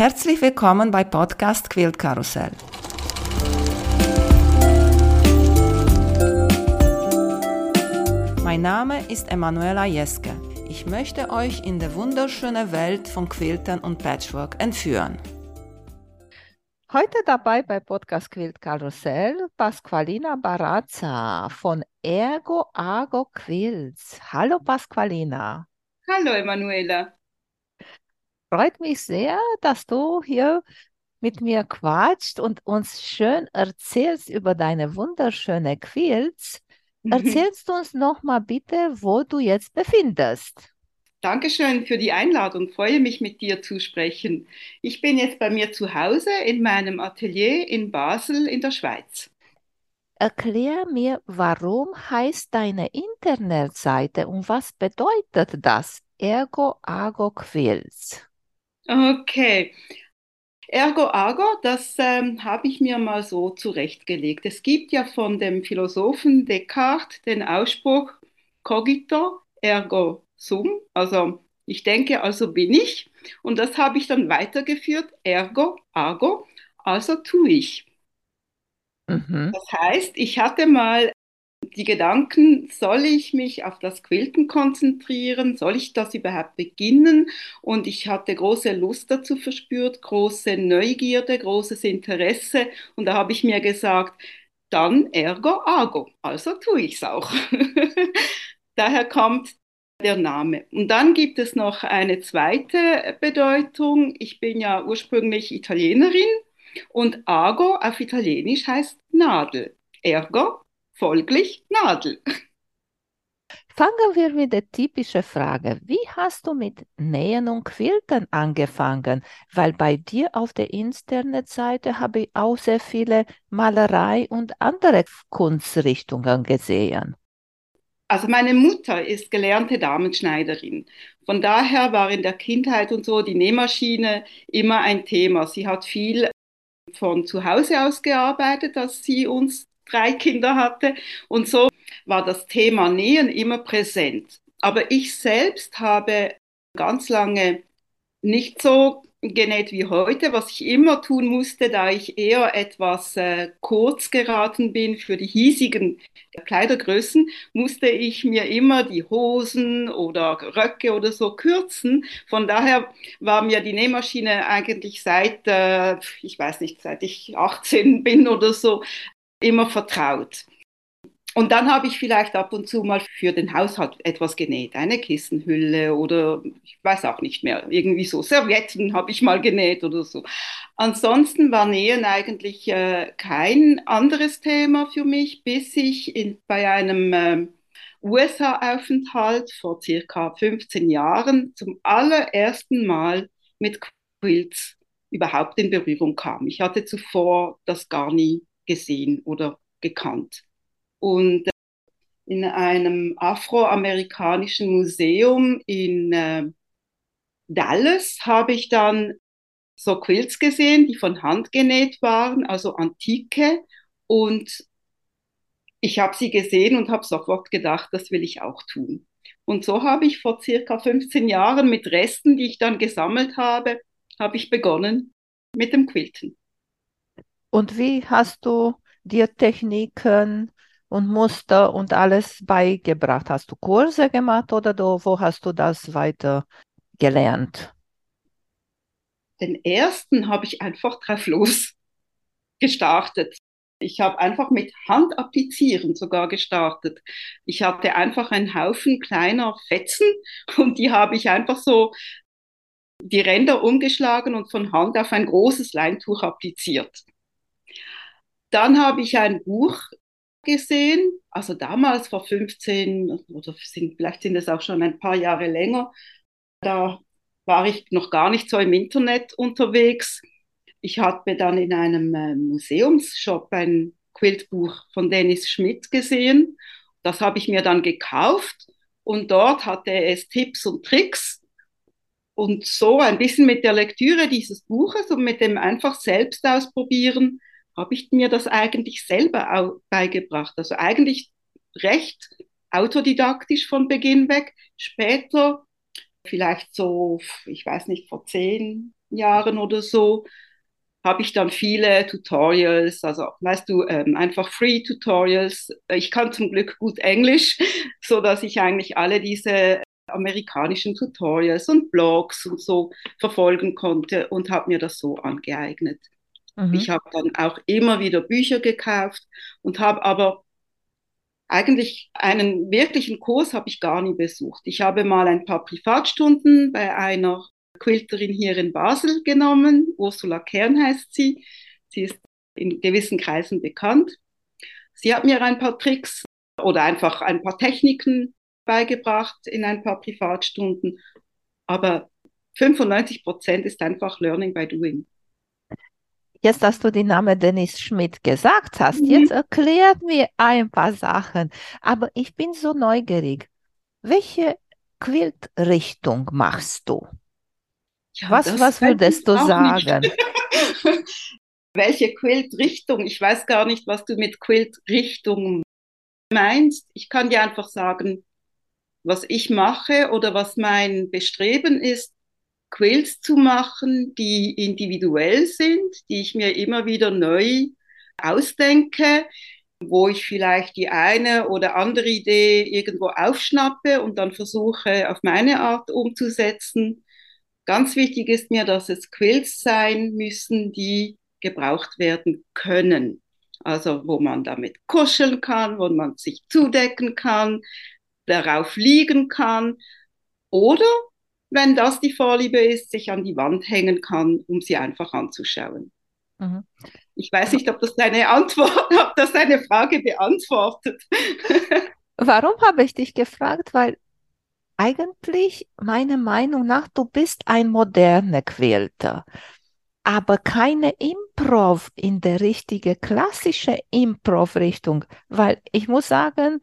Herzlich willkommen bei Podcast Quilt Karussell. Mein Name ist Emanuela Jeske. Ich möchte euch in die wunderschöne Welt von Quiltern und Patchwork entführen. Heute dabei bei Podcast Quilt Karussell Pasqualina Barazza von Ergo Argo Quilts. Hallo Pasqualina. Hallo Emanuela freut mich sehr, dass du hier mit mir quatscht und uns schön erzählst über deine wunderschöne Quilts. Erzählst du uns noch mal bitte, wo du jetzt befindest? Dankeschön für die Einladung. Freue mich, mit dir zu sprechen. Ich bin jetzt bei mir zu Hause in meinem Atelier in Basel in der Schweiz. Erklär mir, warum heißt deine Internetseite und was bedeutet das? Ergo Ago Quilts. Okay. Ergo Argo, das ähm, habe ich mir mal so zurechtgelegt. Es gibt ja von dem Philosophen Descartes den Ausspruch cogito ergo sum, also ich denke, also bin ich. Und das habe ich dann weitergeführt, ergo argo, also tue ich. Mhm. Das heißt, ich hatte mal die Gedanken, soll ich mich auf das Quilten konzentrieren? Soll ich das überhaupt beginnen? Und ich hatte große Lust dazu verspürt, große Neugierde, großes Interesse. Und da habe ich mir gesagt, dann ergo ago, also tue ich es auch. Daher kommt der Name. Und dann gibt es noch eine zweite Bedeutung. Ich bin ja ursprünglich Italienerin und ago auf Italienisch heißt Nadel. Ergo folglich Nadel. Fangen wir mit der typischen Frage. Wie hast du mit Nähen und Quilten angefangen? Weil bei dir auf der Internetseite habe ich auch sehr viele Malerei und andere Kunstrichtungen gesehen. Also meine Mutter ist gelernte Damenschneiderin. Von daher war in der Kindheit und so die Nähmaschine immer ein Thema. Sie hat viel von zu Hause aus gearbeitet, als sie uns drei Kinder hatte. Und so war das Thema Nähen immer präsent. Aber ich selbst habe ganz lange nicht so genäht wie heute, was ich immer tun musste, da ich eher etwas äh, kurz geraten bin für die hiesigen Kleidergrößen, musste ich mir immer die Hosen oder Röcke oder so kürzen. Von daher war mir die Nähmaschine eigentlich seit, äh, ich weiß nicht, seit ich 18 bin oder so, immer vertraut. Und dann habe ich vielleicht ab und zu mal für den Haushalt etwas genäht, eine Kissenhülle oder ich weiß auch nicht mehr, irgendwie so Servietten habe ich mal genäht oder so. Ansonsten war Nähen eigentlich äh, kein anderes Thema für mich, bis ich in, bei einem äh, USA-Aufenthalt vor circa 15 Jahren zum allerersten Mal mit Quilts überhaupt in Berührung kam. Ich hatte zuvor das gar nie gesehen oder gekannt. Und äh, in einem afroamerikanischen Museum in äh, Dallas habe ich dann so Quilts gesehen, die von Hand genäht waren, also antike. Und ich habe sie gesehen und habe sofort gedacht, das will ich auch tun. Und so habe ich vor circa 15 Jahren mit Resten, die ich dann gesammelt habe, habe ich begonnen mit dem Quilten. Und wie hast du dir Techniken und Muster und alles beigebracht? Hast du Kurse gemacht oder du, wo hast du das weiter gelernt? Den ersten habe ich einfach drauf los gestartet. Ich habe einfach mit Hand applizieren sogar gestartet. Ich hatte einfach einen Haufen kleiner Fetzen und die habe ich einfach so die Ränder umgeschlagen und von Hand auf ein großes Leintuch appliziert. Dann habe ich ein Buch gesehen, also damals vor 15 oder sind, vielleicht sind es auch schon ein paar Jahre länger. Da war ich noch gar nicht so im Internet unterwegs. Ich habe dann in einem äh, Museumsshop ein Quiltbuch von Dennis Schmidt gesehen. Das habe ich mir dann gekauft und dort hatte es Tipps und Tricks. Und so ein bisschen mit der Lektüre dieses Buches und mit dem einfach selbst ausprobieren habe ich mir das eigentlich selber beigebracht. Also eigentlich recht autodidaktisch von Beginn weg. Später, vielleicht so, ich weiß nicht, vor 10, Jahren oder so habe ich dann viele Tutorials, also weißt du, ähm, einfach Free Tutorials. Ich kann zum Glück gut Englisch, so dass ich eigentlich alle diese amerikanischen Tutorials und Blogs und so verfolgen konnte und habe mir das so angeeignet. Mhm. Ich habe dann auch immer wieder Bücher gekauft und habe aber eigentlich einen wirklichen Kurs habe ich gar nie besucht. Ich habe mal ein paar Privatstunden bei einer Quilterin hier in Basel genommen. Ursula Kern heißt sie. Sie ist in gewissen Kreisen bekannt. Sie hat mir ein paar Tricks oder einfach ein paar Techniken beigebracht in ein paar Privatstunden. Aber 95 Prozent ist einfach Learning by Doing. Jetzt, dass du den Namen Dennis Schmidt gesagt hast, mhm. jetzt erklärt mir ein paar Sachen. Aber ich bin so neugierig. Welche Quiltrichtung machst du? Ja, was, was würdest du sagen? Welche Quiltrichtung? Ich weiß gar nicht, was du mit Quiltrichtung meinst. Ich kann dir einfach sagen, was ich mache oder was mein Bestreben ist, Quills zu machen, die individuell sind, die ich mir immer wieder neu ausdenke, wo ich vielleicht die eine oder andere Idee irgendwo aufschnappe und dann versuche, auf meine Art umzusetzen. Ganz wichtig ist mir, dass es Quills sein müssen, die gebraucht werden können. Also wo man damit kuscheln kann, wo man sich zudecken kann, darauf liegen kann oder wenn das die Vorliebe ist, sich an die Wand hängen kann, um sie einfach anzuschauen. Mhm. Ich weiß nicht, ob das deine Antwort, ob das deine Frage beantwortet. Warum habe ich dich gefragt? Weil eigentlich meiner Meinung nach, du bist ein moderner Quälter, aber keine Improv in der richtigen klassischen Improv-Richtung, weil ich muss sagen,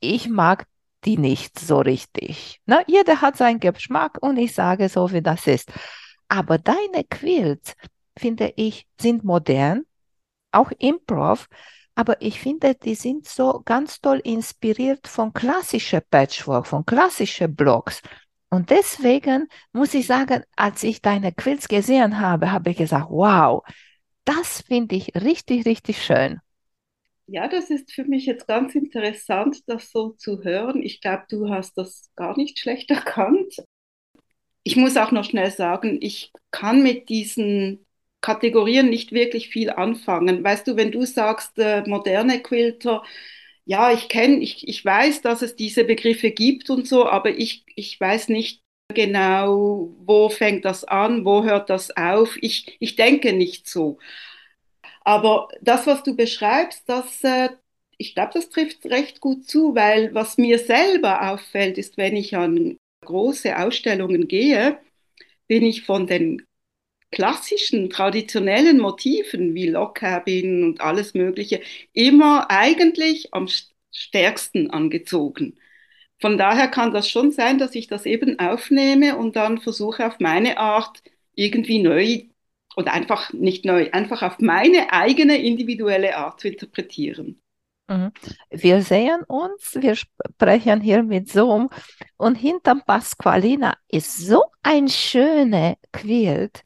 ich mag die nicht so richtig. Ne? Jeder hat seinen Geschmack und ich sage so, wie das ist. Aber deine Quilts, finde ich, sind modern, auch Improv, aber ich finde, die sind so ganz toll inspiriert von klassischer Patchwork, von klassischen Blocks. Und deswegen muss ich sagen, als ich deine Quilts gesehen habe, habe ich gesagt, wow, das finde ich richtig, richtig schön. Ja, das ist für mich jetzt ganz interessant, das so zu hören. Ich glaube, du hast das gar nicht schlecht erkannt. Ich muss auch noch schnell sagen, ich kann mit diesen Kategorien nicht wirklich viel anfangen. Weißt du, wenn du sagst, äh, moderne Quilter, ja, ich kenne, ich, ich weiß, dass es diese Begriffe gibt und so, aber ich, ich weiß nicht genau, wo fängt das an, wo hört das auf. Ich, ich denke nicht so. Aber das, was du beschreibst, das, äh, ich glaube, das trifft recht gut zu, weil was mir selber auffällt, ist, wenn ich an große Ausstellungen gehe, bin ich von den klassischen, traditionellen Motiven wie Lockcabin und alles Mögliche immer eigentlich am stärksten angezogen. Von daher kann das schon sein, dass ich das eben aufnehme und dann versuche auf meine Art irgendwie neu oder einfach nicht neu, einfach auf meine eigene individuelle Art zu interpretieren. Mhm. Wir sehen uns, wir sprechen hier mit Zoom und hinterm Pasqualina ist so ein schöner Quilt.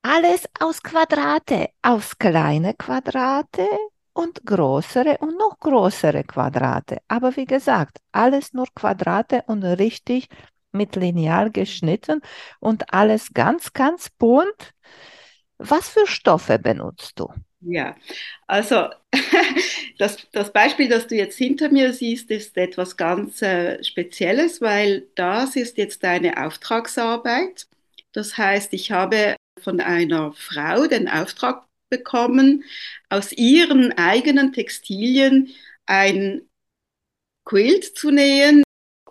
Alles aus Quadrate, aus kleine Quadrate und größere und noch größere Quadrate. Aber wie gesagt, alles nur Quadrate und richtig mit Lineal geschnitten und alles ganz, ganz bunt. Was für Stoffe benutzt du? Ja, also das, das Beispiel, das du jetzt hinter mir siehst, ist etwas ganz äh, Spezielles, weil das ist jetzt eine Auftragsarbeit. Das heißt, ich habe von einer Frau den Auftrag bekommen, aus ihren eigenen Textilien ein Quilt zu nähen,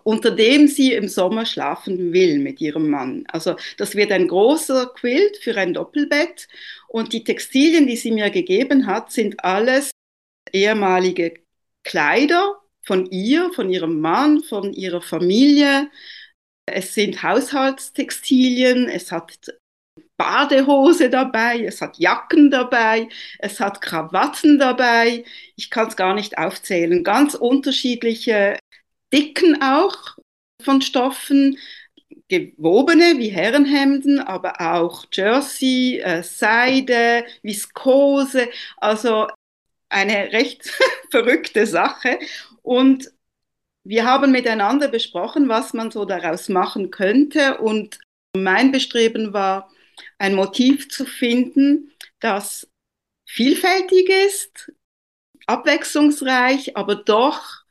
unter dem sie im Sommer schlafen will mit ihrem Mann. Also das wird ein großer Quilt für ein Doppelbett und die Textilien, die sie mir gegeben hat, sind alles ehemalige Kleider von ihr, von ihrem Mann, von ihrer Familie. Es sind Haushaltstextilien, es hat Badehose dabei, es hat Jacken dabei, es hat Krawatten dabei. Ich kann es gar nicht aufzählen. Ganz unterschiedliche Dicken auch von Stoffen. gewobene wie Herrenhemden, aber auch Jersey, äh, Seide, Viskose, also eine recht verrückte Sache. Und wir haben miteinander besprochen, was man so daraus machen könnte. Und mein Bestreben war, ein Motiv zu finden, das vielfältig ist, abwechslungsreich, aber doch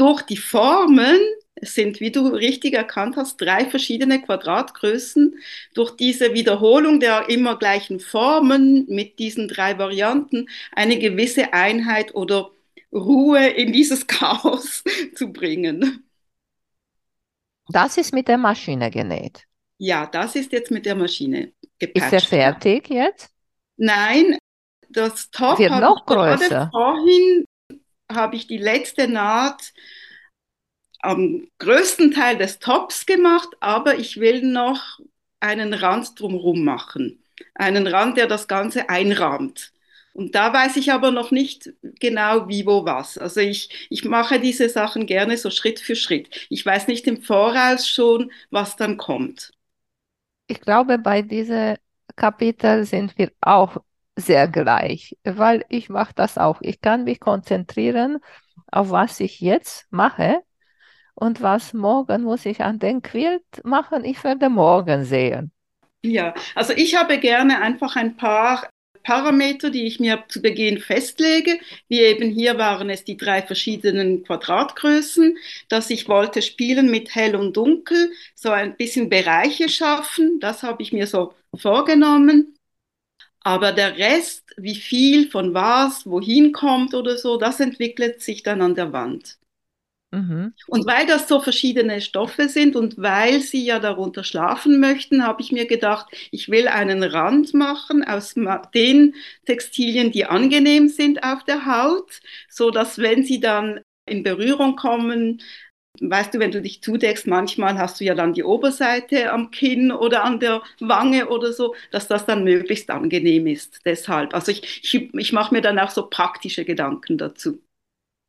durch die Formen, sind, wie du richtig erkannt hast, drei verschiedene Quadratgrößen, durch diese Wiederholung der immer gleichen Formen mit diesen drei Varianten eine gewisse Einheit oder Ruhe in dieses Chaos zu bringen. Das ist mit der Maschine genäht. Ja, das ist jetzt mit der Maschine gepatcht. Ist er fertig jetzt? Nein, das Top wird noch größer. Vorhin habe ich die letzte Naht am größten Teil des Tops gemacht, aber ich will noch einen Rand drumherum machen. Einen Rand, der das Ganze einrahmt. Und da weiß ich aber noch nicht genau, wie, wo, was. Also ich, ich mache diese Sachen gerne so Schritt für Schritt. Ich weiß nicht im Voraus schon, was dann kommt. Ich glaube, bei diesem Kapitel sind wir auch sehr gleich, weil ich mache das auch. Ich kann mich konzentrieren auf was ich jetzt mache und was morgen muss ich an den Quilt machen. Ich werde morgen sehen. Ja, also ich habe gerne einfach ein paar Parameter, die ich mir zu Beginn festlege. Wie eben hier waren es die drei verschiedenen Quadratgrößen, dass ich wollte spielen mit hell und dunkel, so ein bisschen Bereiche schaffen. Das habe ich mir so vorgenommen. Aber der Rest, wie viel von was, wohin kommt oder so, das entwickelt sich dann an der Wand. Mhm. Und weil das so verschiedene Stoffe sind und weil sie ja darunter schlafen möchten, habe ich mir gedacht, ich will einen Rand machen aus den Textilien, die angenehm sind auf der Haut, so dass wenn sie dann in Berührung kommen, weißt du, wenn du dich zudeckst, manchmal hast du ja dann die Oberseite am Kinn oder an der Wange oder so, dass das dann möglichst angenehm ist. Deshalb, also ich, ich, ich mache mir dann auch so praktische Gedanken dazu.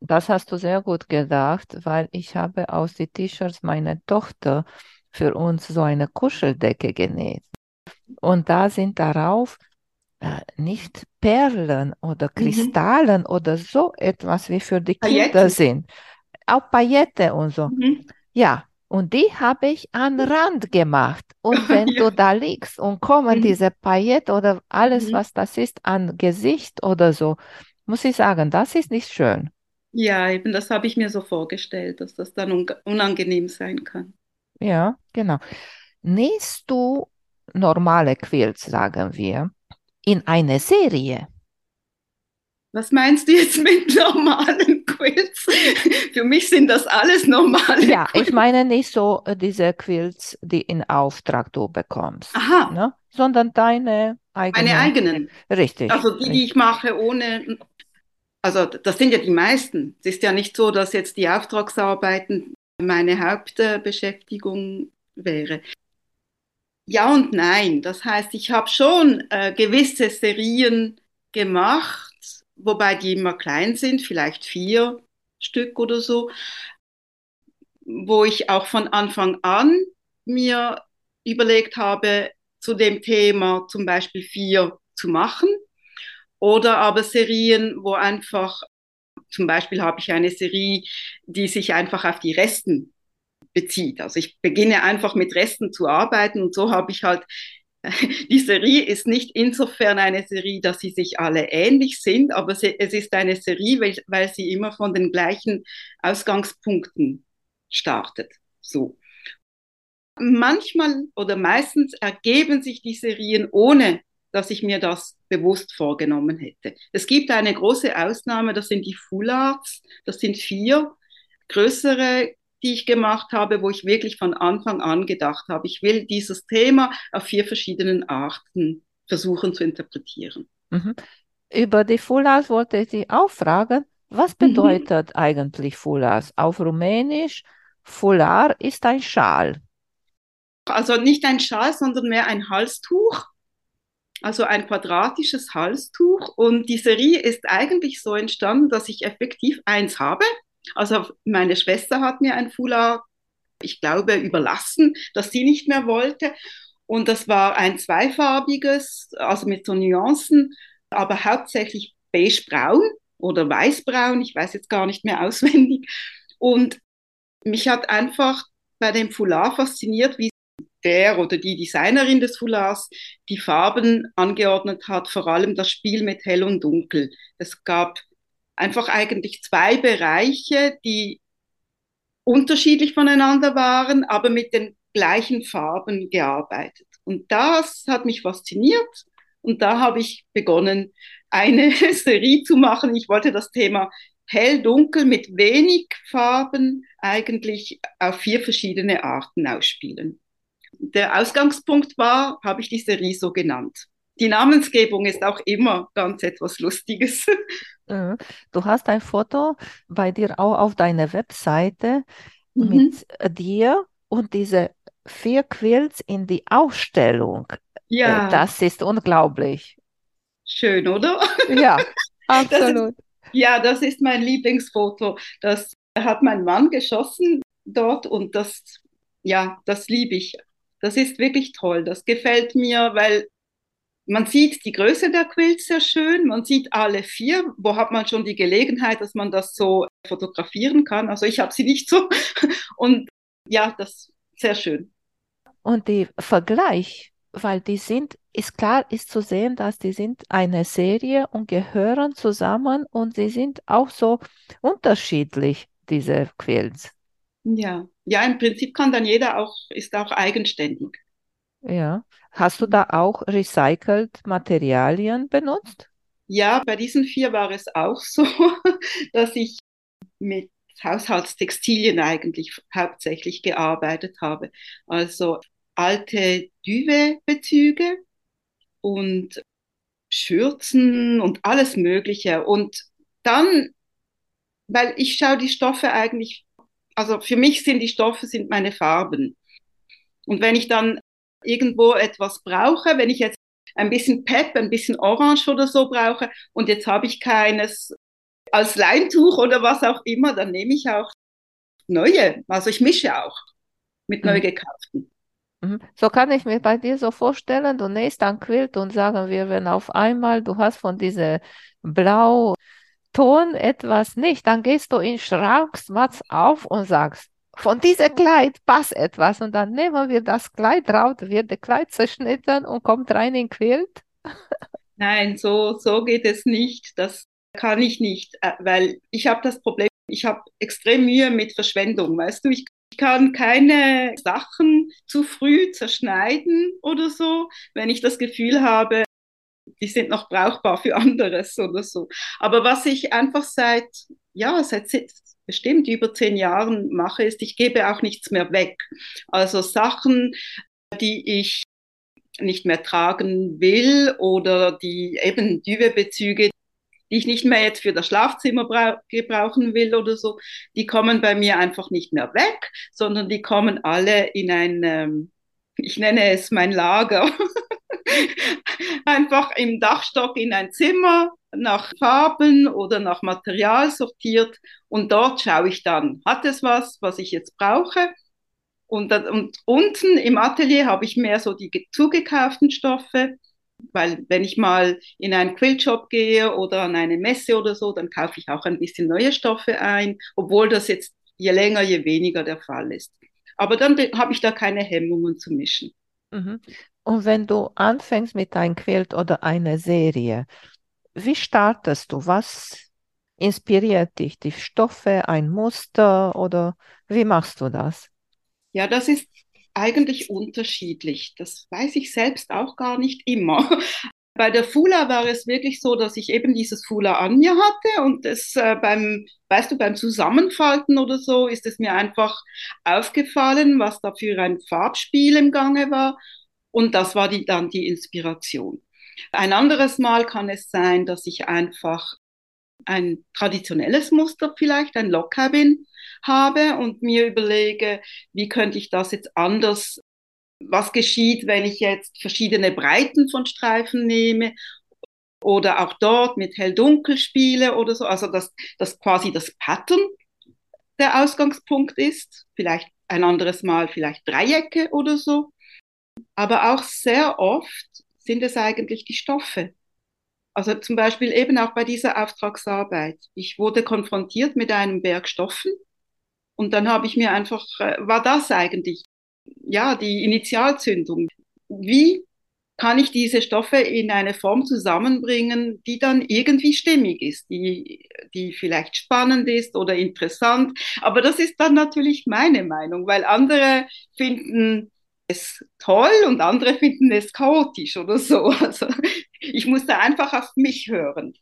Das hast du sehr gut gedacht, weil ich habe aus den T-Shirts meiner Tochter für uns so eine Kuscheldecke genäht. Und da sind darauf äh, nicht Perlen oder mhm. Kristallen mhm. oder so etwas wie für die Kinder Pailletten. sind. Auch Paillette und so. Mhm. Ja, und die habe ich an Rand gemacht. Und wenn ja. du da liegst und kommen mhm. diese Paillette oder alles, mhm. was das ist, an Gesicht oder so, muss ich sagen, das ist nicht schön. Ja, eben, das habe ich mir so vorgestellt, dass das dann unangenehm sein kann. Ja, genau. Nähst du normale Quilts, sagen wir, in eine Serie? Was meinst du jetzt mit normalen Quilts? Für mich sind das alles normale Ja, Quilts. ich meine nicht so äh, diese Quilts, die in Auftrag du bekommst, Aha. Ne? sondern deine eigenen. Meine eigenen. Richtig. Also die, die ich mache ohne also das sind ja die meisten. Es ist ja nicht so, dass jetzt die Auftragsarbeiten meine Hauptbeschäftigung wäre. Ja und nein. Das heißt, ich habe schon äh, gewisse Serien gemacht, wobei die immer klein sind, vielleicht vier Stück oder so, wo ich auch von Anfang an mir überlegt habe, zu dem Thema zum Beispiel vier zu machen oder aber Serien, wo einfach, zum Beispiel habe ich eine Serie, die sich einfach auf die Resten bezieht. Also ich beginne einfach mit Resten zu arbeiten und so habe ich halt, die Serie ist nicht insofern eine Serie, dass sie sich alle ähnlich sind, aber es ist eine Serie, weil, weil sie immer von den gleichen Ausgangspunkten startet. So. Manchmal oder meistens ergeben sich die Serien ohne dass ich mir das bewusst vorgenommen hätte. Es gibt eine große Ausnahme, das sind die Full Arts, das sind vier größere, die ich gemacht habe, wo ich wirklich von Anfang an gedacht habe, ich will dieses Thema auf vier verschiedenen Arten versuchen zu interpretieren. Mhm. Über die Full Arts wollte ich Sie auch fragen, was mhm. bedeutet mhm. eigentlich Full Arts? Auf Rumänisch, Fular ist ein Schal. Also nicht ein Schal, sondern mehr ein Halstuch also ein quadratisches Halstuch. Und die Serie ist eigentlich so entstanden, dass ich effektiv eins habe. Also meine Schwester hat mir ein Foulard ich glaube, überlassen, dass sie nicht mehr wollte. Und das war ein zweifarbiges, also mit so Nuancen, aber hauptsächlich beige-braun oder weiß-braun, ich weiß jetzt gar nicht mehr auswendig. Und mich hat einfach bei dem Foulard fasziniert, wie der oder die Designerin des Foulards die Farben angeordnet hat, vor allem das Spiel mit Hell und Dunkel. Es gab einfach eigentlich zwei Bereiche, die unterschiedlich voneinander waren, aber mit den gleichen Farben gearbeitet. Und das hat mich fasziniert und da habe ich begonnen, eine Serie zu machen. Ich wollte das Thema hell-dunkel mit wenig Farben eigentlich auf vier verschiedene Arten ausspielen. Der Ausgangspunkt war, habe ich die Serie so genannt. Die Namensgebung ist auch immer ganz etwas Lustiges. Du hast ein Foto bei dir auch auf deiner Webseite mhm. mit dir und diese vier Quills in die Ausstellung. Ja. Das ist unglaublich. Schön, oder? Ja, absolut. Das ist, ja, das ist mein Lieblingsfoto. Das hat mein Mann geschossen dort und das, ja, das liebe ich. Das ist wirklich toll. Das gefällt mir, weil man sieht die Größe der Quilts sehr schön. Man sieht alle vier. Wo hat man schon die Gelegenheit, dass man das so fotografieren kann? Also ich habe sie nicht so. Und ja, das ist sehr schön. Und der Vergleich, weil die sind, ist klar, ist zu sehen, dass die sind eine Serie und gehören zusammen und sie sind auch so unterschiedlich, diese Quilts. Ja, ja, im Prinzip kann dann jeder auch, ist auch eigenständig. Ja. Hast du da auch recycelt Materialien benutzt? Ja, bei diesen vier war es auch so, dass ich mit Haushaltstextilien eigentlich hauptsächlich gearbeitet habe. Also alte Duvet-Bezüge und Schürzen und alles Mögliche. Und dann, weil ich schaue die Stoffe eigentlich, also für mich sind die Stoffe sind meine Farben. Und wenn ich dann irgendwo etwas brauche, wenn ich jetzt ein bisschen Pep, ein bisschen Orange oder so brauche und jetzt habe ich keines als Leintuch oder was auch immer, dann nehme ich auch neue. Also ich mische auch mit mhm. neu gekauften. Mhm. So kann ich mir bei dir so vorstellen, du nähst ein Quilt und sagen wir, wenn auf einmal du hast von diesem Blauton etwas nicht, dann gehst du in den Schrank, machst auf und sagst, von diesem Kleid passt etwas und dann nehmen wir das Kleid raus, wird das Kleid zerschnitten und kommt rein in Quilt? Nein, so, so geht es nicht. Das kann ich nicht, äh, weil ich habe das Problem, ich habe extrem Mühe mit Verschwendung, weißt du, ich kann keine Sachen zu früh zerschneiden oder so, wenn ich das Gefühl habe, die sind noch brauchbar für anderes oder so. Aber was ich einfach seit, ja, seit bestimmt über zehn Jahren mache, ist, ich gebe auch nichts mehr weg. Also Sachen, die ich nicht mehr tragen will oder die eben Düwebezüge, die ich nicht mehr jetzt für das Schlafzimmer gebrauchen will oder so, die kommen bei mir einfach nicht mehr weg, sondern die kommen alle in ein, ähm, ich nenne es mein Lager, einfach im Dachstock in ein Zimmer nach Farben oder nach Material sortiert und dort schaue ich dann, hat es was, was ich jetzt brauche? Und, und unten im Atelier habe ich mehr so die zugekauften Stoffe weil wenn ich mal in einen Quiltshop gehe oder an eine Messe oder so, dann kaufe ich auch ein bisschen neue Stoffe ein, obwohl das jetzt je länger, je weniger der Fall ist. Aber dann habe ich da keine Hemmungen zu mischen. Mhm. Und wenn du anfängst mit einem Quilt oder einer Serie, wie startest du? Was inspiriert dich? Die Stoffe, ein Muster oder wie machst du das? Ja, das ist eigentlich unterschiedlich. Das weiß ich selbst auch gar nicht immer. Bei der Fula war es wirklich so, dass ich eben dieses Fula an mir hatte und es äh, beim, weißt du, beim Zusammenfalten oder so ist es mir einfach aufgefallen, was da für ein Farbspiel im Gange war und das war die, dann die Inspiration. Ein anderes Mal kann es sein, dass ich einfach ein traditionelles Muster vielleicht, ein Lockcabin habe und mir überlege, wie könnte ich das jetzt anders, was geschieht, wenn ich jetzt verschiedene Breiten von Streifen nehme oder auch dort mit hell-dunkel spiele oder so, also dass das quasi das Pattern der Ausgangspunkt ist, vielleicht ein anderes Mal vielleicht Dreiecke oder so. Aber auch sehr oft sind es eigentlich die Stoffe. Also zum Beispiel eben auch bei dieser Auftragsarbeit. Ich wurde konfrontiert mit einem Berg Stoffen und dann habe ich mir einfach, äh, war das eigentlich, ja, die Initialzündung. Wie kann ich diese Stoffe in eine Form zusammenbringen, die dann irgendwie stimmig ist, die, die vielleicht spannend ist oder interessant. Aber das ist dann natürlich meine Meinung, weil andere finden es toll und andere finden es chaotisch oder so. Also ich muss da einfach auf mich hören.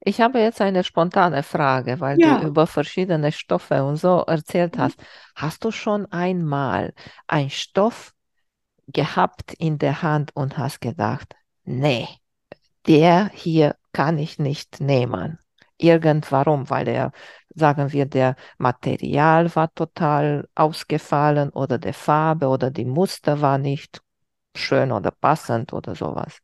Ich habe jetzt eine spontane Frage, weil ja. du über verschiedene Stoffe und so erzählt mhm. hast. Hast du schon einmal einen Stoff gehabt in der Hand und hast gedacht, nee, der hier kann ich nicht nehmen. Irgendwarum, weil er, sagen wir, der Material war total ausgefallen oder der Farbe oder die Muster war nicht schön oder passend oder sowas.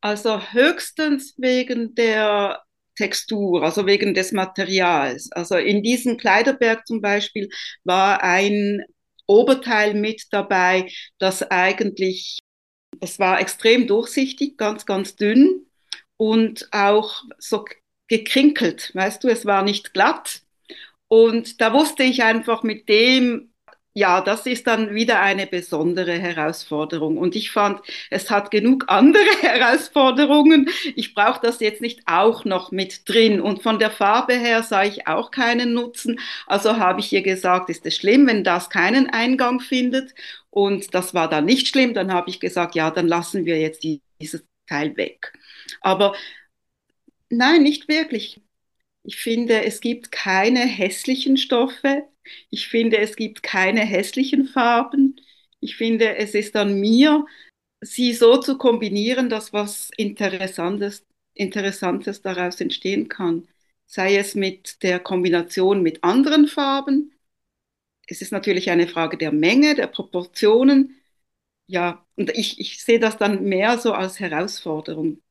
Also höchstens wegen der Textur, also wegen des Materials. Also in diesem Kleiderberg zum Beispiel war ein Oberteil mit dabei, das eigentlich, es war extrem durchsichtig, ganz, ganz dünn und auch so gekrinkelt, weißt du, es war nicht glatt. Und da wusste ich einfach mit dem ja, das ist dann wieder eine besondere Herausforderung. Und ich fand, es hat genug andere Herausforderungen. Ich brauche das jetzt nicht auch noch mit drin. Und von der Farbe her sah ich auch keinen Nutzen. Also habe ich ihr gesagt, ist es schlimm, wenn das keinen Eingang findet? Und das war dann nicht schlimm. Dann habe ich gesagt, ja, dann lassen wir jetzt dieses Teil weg. Aber nein, nicht wirklich. Ich finde, es gibt keine hässlichen Stoffe. Ich finde, es gibt keine hässlichen Farben. Ich finde, es ist an mir, sie so zu kombinieren, dass was Interessantes, Interessantes daraus entstehen kann. Sei es mit der Kombination mit anderen Farben. Es ist natürlich eine Frage der Menge, der Proportionen. Ja, und ich, ich sehe das dann mehr so als Herausforderung.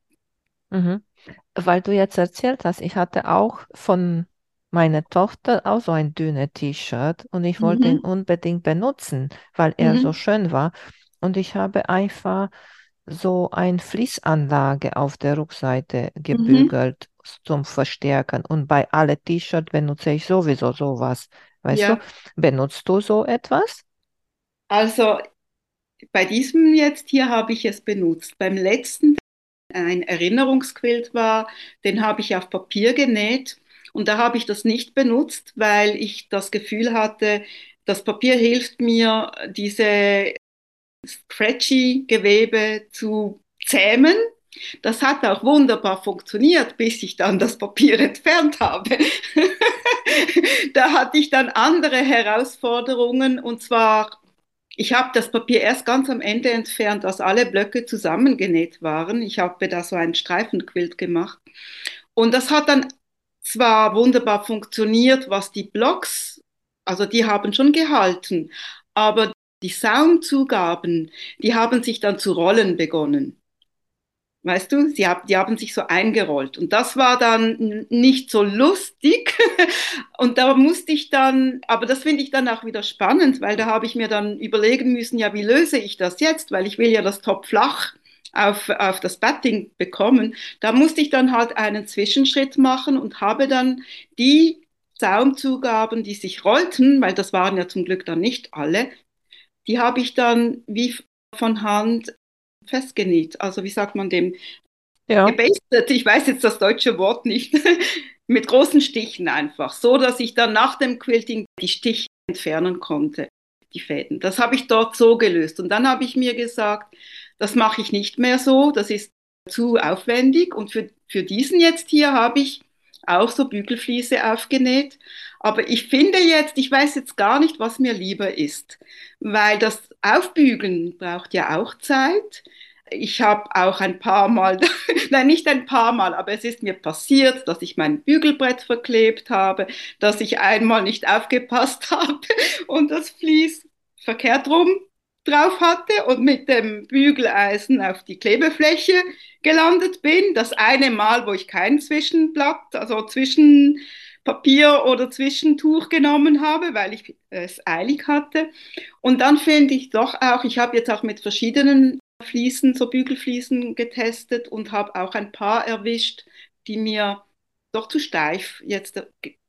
Mhm. Weil du jetzt erzählt hast, ich hatte auch von meiner Tochter auch so ein dünnes T-Shirt und ich wollte mhm. ihn unbedingt benutzen, weil er mhm. so schön war. Und ich habe einfach so eine Fließanlage auf der Rückseite mhm. gebügelt mhm. zum Verstärken. Und bei alle T-Shirts benutze ich sowieso sowas. Weißt ja. du, benutzt du so etwas? Also bei diesem jetzt hier habe ich es benutzt. Beim letzten, ein Erinnerungsquilt war, den habe ich auf Papier genäht und da habe ich das nicht benutzt, weil ich das Gefühl hatte, das Papier hilft mir, diese scratchy Gewebe zu zähmen. Das hat auch wunderbar funktioniert, bis ich dann das Papier entfernt habe. da hatte ich dann andere Herausforderungen und zwar ich habe das Papier erst ganz am Ende entfernt, als alle Blöcke zusammengenäht waren. Ich habe da so einen Streifenquilt gemacht. Und das hat dann zwar wunderbar funktioniert, was die Blocks, also die haben schon gehalten, aber die Saumzugaben, die haben sich dann zu rollen begonnen. Weißt du, sie haben, die haben sich so eingerollt. Und das war dann nicht so lustig. Und da musste ich dann, aber das finde ich dann auch wieder spannend, weil da habe ich mir dann überlegen müssen, ja, wie löse ich das jetzt? Weil ich will ja das Top flach auf, auf das Batting bekommen. Da musste ich dann halt einen Zwischenschritt machen und habe dann die Saumzugaben, die sich rollten, weil das waren ja zum Glück dann nicht alle, die habe ich dann wie von Hand festgenäht. Also wie sagt man dem? Ja. Gebastet, ich weiß jetzt das deutsche Wort nicht, mit großen Stichen einfach, so dass ich dann nach dem Quilting die Stiche entfernen konnte, die Fäden. Das habe ich dort so gelöst. Und dann habe ich mir gesagt, das mache ich nicht mehr so, das ist zu aufwendig. Und für, für diesen jetzt hier habe ich auch so Bügelfliese aufgenäht. Aber ich finde jetzt, ich weiß jetzt gar nicht, was mir lieber ist, weil das Aufbügeln braucht ja auch Zeit. Ich habe auch ein paar Mal, nein, nicht ein paar Mal, aber es ist mir passiert, dass ich mein Bügelbrett verklebt habe, dass ich einmal nicht aufgepasst habe und das Vlies verkehrt rum drauf hatte und mit dem Bügeleisen auf die Klebefläche gelandet bin. Das eine Mal, wo ich kein Zwischenblatt, also Zwischenblatt Papier oder Zwischentuch genommen habe, weil ich es eilig hatte. Und dann finde ich doch auch, ich habe jetzt auch mit verschiedenen Fliesen, so Bügelfliesen getestet und habe auch ein paar erwischt, die mir doch zu steif jetzt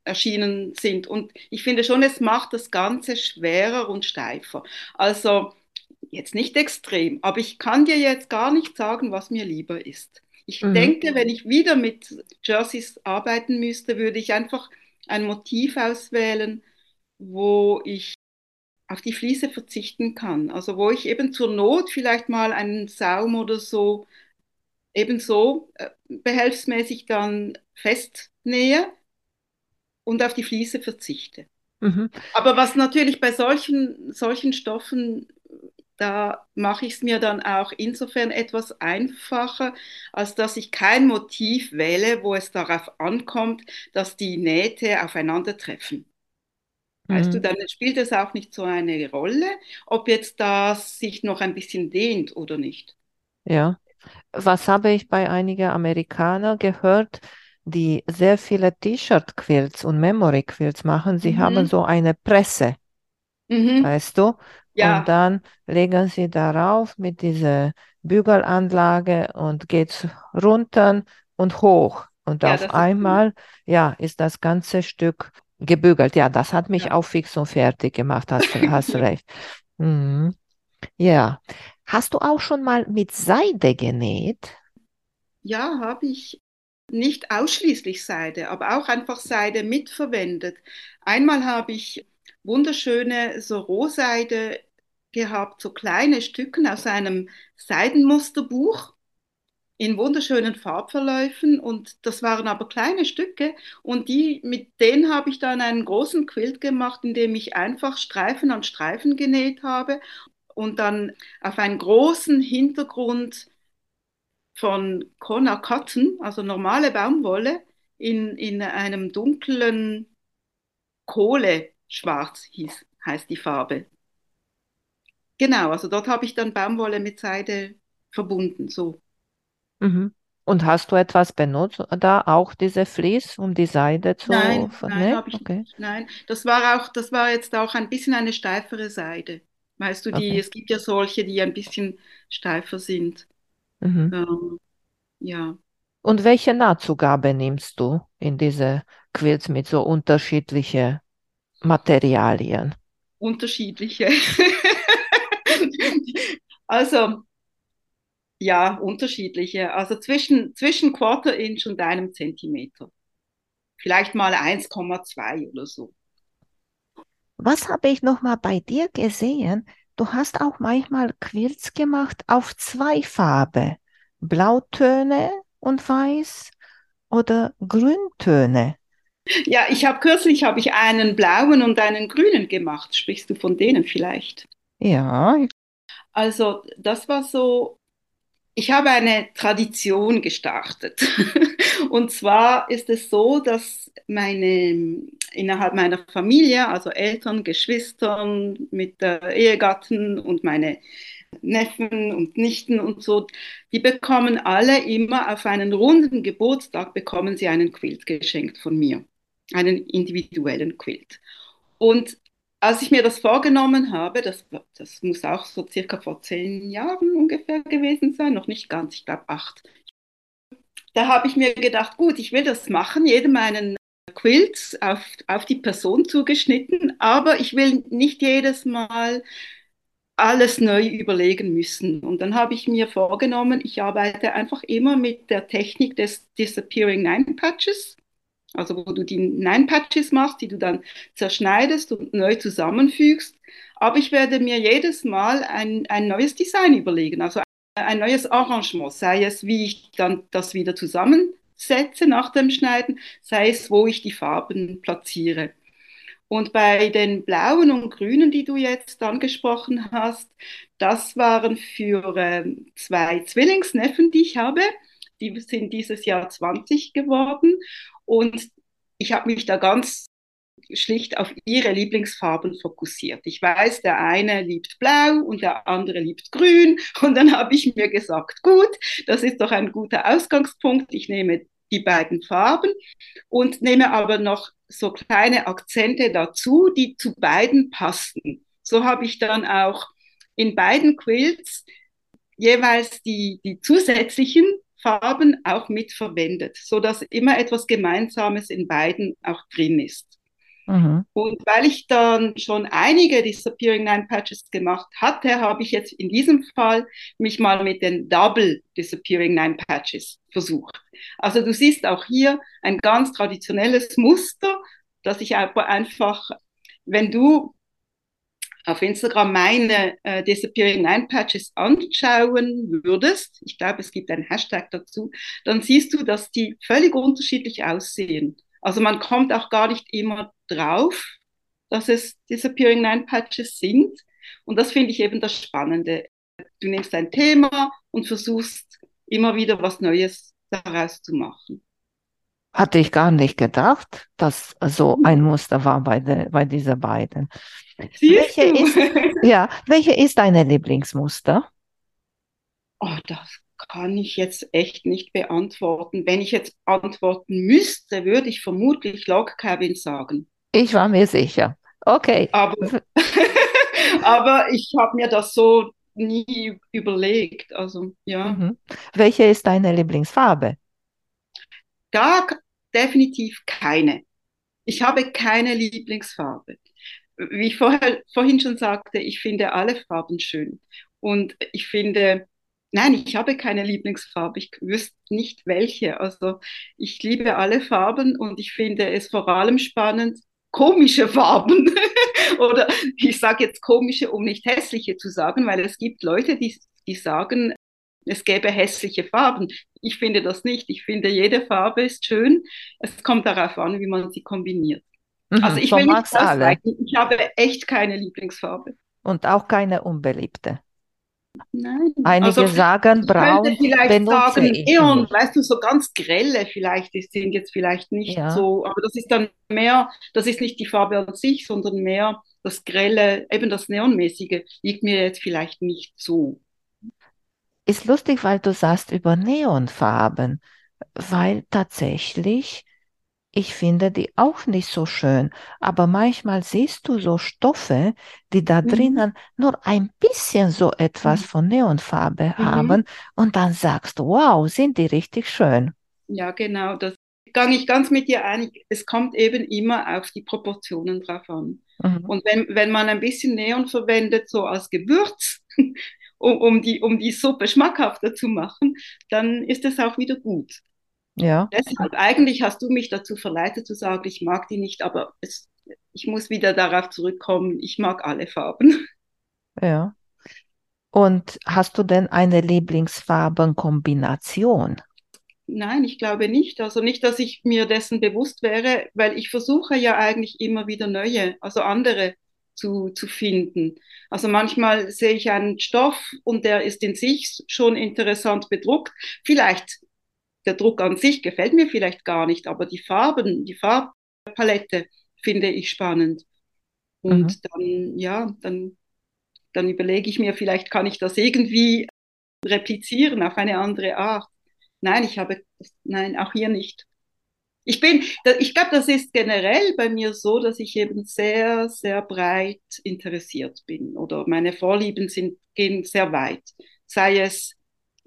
erschienen sind. Und ich finde schon, es macht das Ganze schwerer und steifer. Also jetzt nicht extrem, aber ich kann dir jetzt gar nicht sagen, was mir lieber ist. Ich mhm. denke, wenn ich wieder mit Jerseys arbeiten müsste, würde ich einfach ein Motiv auswählen, wo ich auf die Fliese verzichten kann. Also wo ich eben zur Not vielleicht mal einen Saum oder so ebenso äh, behelfsmäßig dann festnähe und auf die Fliese verzichte. Mhm. Aber was natürlich bei solchen, solchen Stoffen da mache ich es mir dann auch insofern etwas einfacher, als dass ich kein Motiv wähle, wo es darauf ankommt, dass die Nähte aufeinandertreffen. Mhm. Weißt du, mhm. dann spielt es auch nicht so eine Rolle, ob jetzt das sich noch ein bisschen dehnt oder nicht. Ja. Was habe ich bei einigen Amerikanern gehört, die sehr viele T-Shirt-Quilts und Memory-Quilts machen? Sie mhm. haben so eine Presse, mhm. weißt du? Ja. Und dann legen sie darauf mit dieser Bügelanlage und geht runter und hoch. Und ja, auf einmal, ja, ist das ganze Stück gebügelt. Ja, das hat mich ja. auch fix und fertig gemacht, hast, hast recht. Mhm. Ja. Hast du auch schon mal mit Seide genäht? Ja, habe ich. Nicht ausschließlich Seide, aber auch einfach Seide mitverwendet. Einmal habe ich wunderschöne so Rohseide gehabt, so kleine Stücken aus einem Seidenmusterbuch in wunderschönen Farbverläufen und das waren aber kleine Stücke und die mit denen habe ich dann einen großen Quilt gemacht, in dem ich einfach Streifen an Streifen genäht habe und dann auf einen großen Hintergrund von Kona Cotton, also normale Baumwolle, in, in einem dunklen Kohleschwarz hieß, heißt die Farbe. Genau, also dort habe ich dann Baumwolle mit Seide verbunden, so. Mhm. Und hast du etwas benutzt, da auch diese Vlies, um die Seide zu Nein, nein, habe ich okay. nicht. Nein, das war auch, das war jetzt auch ein bisschen eine steifere Seide. Weißt du, die, okay. es gibt ja solche, die ein bisschen steifer sind. Mhm. Ähm, ja. Und welche Nahtzugabe nimmst du in diese Quilts mit so unterschiedlichen Materialien? Unterschiedliche. also, ja, unterschiedliche. Also zwischen, zwischen Quarter Inch und einem Zentimeter. Vielleicht mal 1,2 oder so. Was habe ich noch mal bei dir gesehen? Du hast auch manchmal Quilts gemacht auf zwei Farben. Blautöne und Weiß oder Grüntöne. Ja, ich habe kürzlich habe ich einen blauen und einen grünen gemacht. Sprichst du von denen vielleicht? Ja, also das war so, ich habe eine Tradition gestartet. Und zwar ist es so, dass meine, innerhalb meiner Familie, also Eltern, Geschwistern mit Ehegatten und meine Neffen und Nichten und so, die bekommen alle immer auf einen runden Geburtstag bekommen sie einen Quilt geschenkt von mir, einen individuellen Quilt. Und als ich mir das vorgenommen habe, das, das muss auch so circa vor zehn Jahren ungefähr gewesen sein, noch nicht ganz, ich glaube acht. Da habe ich mir gedacht, gut, ich will das machen, jedem einen Quilt auf, auf die Person zugeschnitten, aber ich will nicht jedes Mal alles neu überlegen müssen. Und dann habe ich mir vorgenommen, ich arbeite einfach immer mit der Technik des Disappearing Nine Patches also wo du die Nine-Patches machst, die du dann zerschneidest und neu zusammenfügst. Aber ich werde mir jedes Mal ein, ein neues Design überlegen, also ein neues Arrangement, sei es, wie ich dann das wieder zusammensetze nach dem Schneiden, sei es, wo ich die Farben platziere. Und bei den blauen und grünen, die du jetzt angesprochen hast, das waren für äh, zwei Zwillingsneffen, die ich habe. Die sind dieses Jahr 20 geworden. Und ich habe mich da ganz schlicht auf ihre Lieblingsfarben fokussiert. Ich weiß, der eine liebt blau und der andere liebt grün. Und dann habe ich mir gesagt, gut, das ist doch ein guter Ausgangspunkt. Ich nehme die beiden Farben und nehme aber noch so kleine Akzente dazu, die zu beiden passten. So habe ich dann auch in beiden Quilts jeweils die, die zusätzlichen Farben auch mit verwendet, sodass immer etwas Gemeinsames in beiden auch drin ist. Mhm. Und weil ich dann schon einige Disappearing Nine Patches gemacht hatte, habe ich jetzt in diesem Fall mich mal mit den Double Disappearing Nine Patches versucht. Also du siehst auch hier ein ganz traditionelles Muster, das ich einfach, wenn du auf Instagram meine äh, Disappearing Nine Patches anschauen würdest, ich glaube, es gibt einen Hashtag dazu, dann siehst du, dass die völlig unterschiedlich aussehen. Also man kommt auch gar nicht immer drauf, dass es Disappearing Nine Patches sind. Und das finde ich eben das Spannende. Du nimmst ein Thema und versuchst immer wieder was Neues daraus zu machen. Hatte ich gar nicht gedacht, dass so ein Muster war bei, de, bei dieser beiden. welche ist, ja, welche ist deine Lieblingsmuster? Oh, das kann ich jetzt echt nicht beantworten. Wenn ich jetzt antworten müsste, würde ich vermutlich Log Cabin sagen. Ich war mir sicher. Okay. Aber, aber ich habe mir das so nie überlegt. Also, ja. Mhm. Welche ist deine Lieblingsfarbe? Gar definitiv keine. Ich habe keine Lieblingsfarbe. Wie ich vorher, vorhin schon sagte, ich finde alle Farben schön. Und ich finde, nein, ich habe keine Lieblingsfarbe. Ich wüsste nicht welche. Also ich liebe alle Farben und ich finde es vor allem spannend, komische Farben. Oder ich sage jetzt komische, um nicht hässliche zu sagen, weil es gibt Leute, die, die sagen, es gäbe hässliche Farben. Ich finde das nicht. Ich finde, jede Farbe ist schön. Es kommt darauf an, wie man sie kombiniert. Mhm, also ich will nicht ausweichen. Ich habe echt keine Lieblingsfarbe. Und auch keine unbeliebte. Nein. Einige also, sagen braun. Ich vielleicht sagen Neon, weißt du, so ganz grelle vielleicht, die sind jetzt vielleicht nicht ja. so, aber das ist dann mehr, das ist nicht die Farbe an sich, sondern mehr das grelle, eben das Neonmäßige liegt mir jetzt vielleicht nicht so. Ist lustig, weil du sagst über Neonfarben, weil tatsächlich ich finde die auch nicht so schön, aber manchmal siehst du so Stoffe, die da mhm. drinnen nur ein bisschen so etwas mhm. von Neonfarbe mhm. haben und dann sagst du, wow, sind die richtig schön. Ja, genau, das gehe ich ganz mit dir ein. Es kommt eben immer auf die Proportionen drauf an. Mhm. Und wenn, wenn man ein bisschen Neon verwendet, so als Gewürz, um, um, die, um die Suppe schmackhafter zu machen, dann ist es auch wieder gut. Ja. Deshalb, eigentlich hast du mich dazu verleitet zu sagen, ich mag die nicht, aber es, ich muss wieder darauf zurückkommen, ich mag alle Farben. Ja. Und hast du denn eine Lieblingsfarbenkombination? Nein, ich glaube nicht. Also nicht, dass ich mir dessen bewusst wäre, weil ich versuche ja eigentlich immer wieder neue, also andere zu, zu finden. Also manchmal sehe ich einen Stoff und der ist in sich schon interessant bedruckt. Vielleicht der Druck an sich gefällt mir vielleicht gar nicht, aber die Farben, die Farbpalette finde ich spannend. Und mhm. dann, ja, dann, dann überlege ich mir, vielleicht kann ich das irgendwie replizieren auf eine andere Art. Nein, ich habe, nein, auch hier nicht. Ich bin, ich glaube, das ist generell bei mir so, dass ich eben sehr, sehr breit interessiert bin oder meine Vorlieben sind, gehen sehr weit. Sei es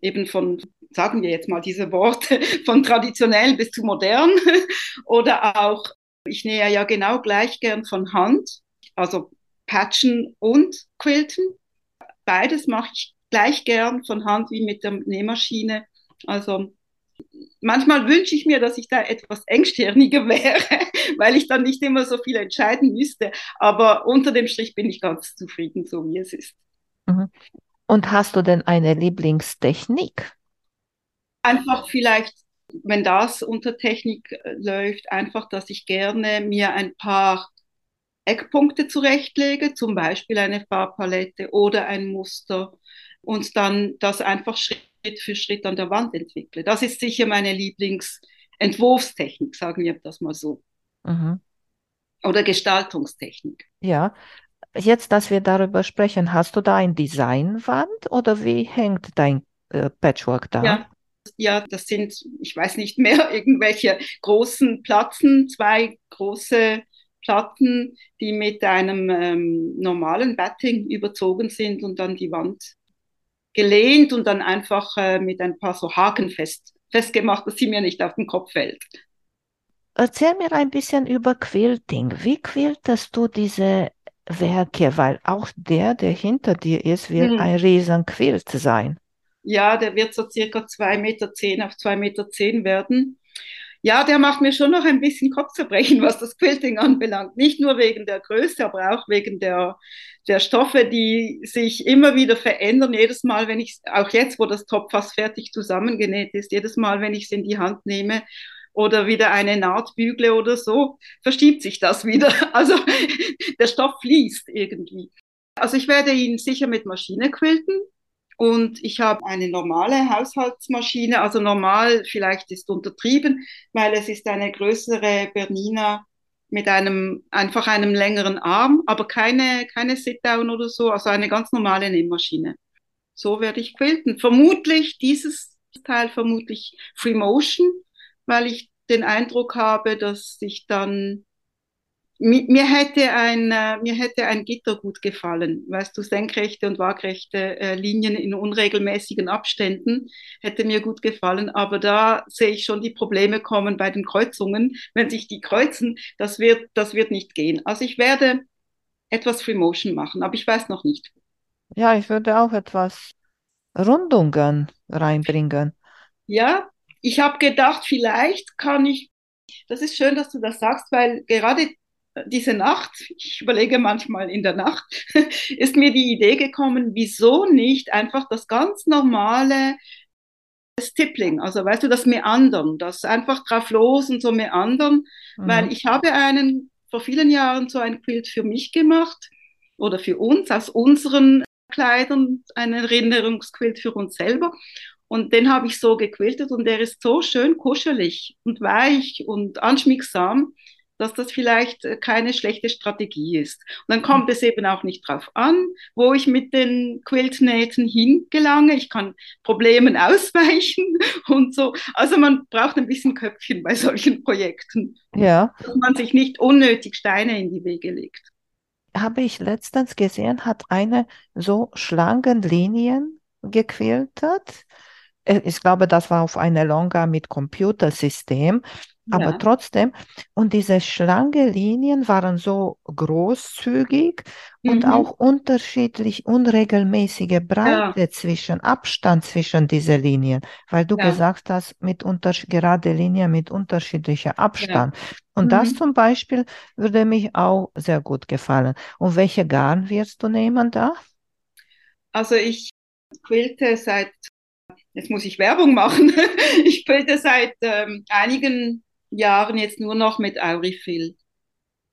eben von sagen wir jetzt mal diese Worte, von traditionell bis zu modern. Oder auch, ich nähe ja genau gleich gern von Hand, also Patchen und Quilten. Beides mache ich gleich gern von Hand wie mit der Nähmaschine. Also manchmal wünsche ich mir, dass ich da etwas engstirniger wäre, weil ich dann nicht immer so viel entscheiden müsste. Aber unter dem Strich bin ich ganz zufrieden, so wie es ist. Mhm. Und hast du denn eine Lieblingstechnik? Einfach vielleicht, wenn das unter Technik äh, läuft, einfach, dass ich gerne mir ein paar Eckpunkte zurechtlege, zum Beispiel eine Farbpalette oder ein Muster und dann das einfach Schritt für Schritt an der Wand entwickle. Das ist sicher meine Lieblingsentwurfstechnik, sagen wir das mal so. Mhm. Oder Gestaltungstechnik. Ja, jetzt, dass wir darüber sprechen, hast du da ein Designwand oder wie hängt dein äh, Patchwork da? Ja, ja, das sind, ich weiß nicht mehr, irgendwelche großen Platten, zwei große Platten, die mit einem ähm, normalen Batting überzogen sind und dann die Wand gelehnt und dann einfach äh, mit ein paar so Haken fest, festgemacht, dass sie mir nicht auf den Kopf fällt. Erzähl mir ein bisschen über Quilting. Wie quiltest du diese Werke? Weil auch der, der hinter dir ist, wird hm. ein riesen Quilt sein. Ja, der wird so circa 2,10 Meter zehn auf 2,10 Meter zehn werden. Ja, der macht mir schon noch ein bisschen Kopfzerbrechen, was das Quilting anbelangt. Nicht nur wegen der Größe, aber auch wegen der, der Stoffe, die sich immer wieder verändern. Jedes Mal, wenn ich, auch jetzt, wo das Top fast fertig zusammengenäht ist, jedes Mal, wenn ich es in die Hand nehme oder wieder eine Naht bügle oder so, verschiebt sich das wieder. Also der Stoff fließt irgendwie. Also ich werde ihn sicher mit Maschine quilten. Und ich habe eine normale Haushaltsmaschine, also normal vielleicht ist untertrieben, weil es ist eine größere Bernina mit einem einfach einem längeren Arm, aber keine keine Sit-down oder so, also eine ganz normale Nähmaschine. So werde ich quilten. Vermutlich dieses Teil vermutlich Free Motion, weil ich den Eindruck habe, dass ich dann mir hätte ein, äh, mir hätte ein Gitter gut gefallen, weißt du, senkrechte und waagrechte äh, Linien in unregelmäßigen Abständen hätte mir gut gefallen, aber da sehe ich schon die Probleme kommen bei den Kreuzungen, wenn sich die kreuzen, das wird, das wird nicht gehen. Also ich werde etwas Free Motion machen, aber ich weiß noch nicht. Ja, ich würde auch etwas Rundungen reinbringen. Ja, ich habe gedacht, vielleicht kann ich das ist schön, dass du das sagst, weil gerade diese Nacht, ich überlege manchmal in der Nacht, ist mir die Idee gekommen, wieso nicht einfach das ganz normale Stippling, also weißt du, das Meandern, das einfach drauf los und so meandern, mhm. weil ich habe einen vor vielen Jahren so ein Quilt für mich gemacht oder für uns, aus unseren Kleidern, ein Erinnerungsquilt für uns selber. Und den habe ich so gequiltet und der ist so schön kuschelig und weich und anschmiegsam, dass das vielleicht äh, keine schlechte Strategie ist. Und dann kommt es eben auch nicht drauf an, wo ich mit den Quiltnähten hingelange. Ich kann Problemen ausweichen und so. Also man braucht ein bisschen Köpfchen bei solchen Projekten. Ja. Dass man sich nicht unnötig Steine in die Wege legt. Habe ich letztens gesehen, hat eine so Schlangenlinien gequiltet. Äh, ich glaube, das war auf einer Longa mit Computersystem. Aber ja. trotzdem, und diese Schlangenlinien waren so großzügig mhm. und auch unterschiedlich unregelmäßige Breite ja. zwischen, Abstand zwischen diese Linien, weil du ja. gesagt hast, mit unter, gerade Linien mit unterschiedlicher Abstand. Und mhm. das zum Beispiel würde mich auch sehr gut gefallen. Und welche Garn wirst du nehmen da? Also ich quilte seit jetzt muss ich Werbung machen. ich quilte seit ähm, einigen Jahren jetzt nur noch mit Aurifil.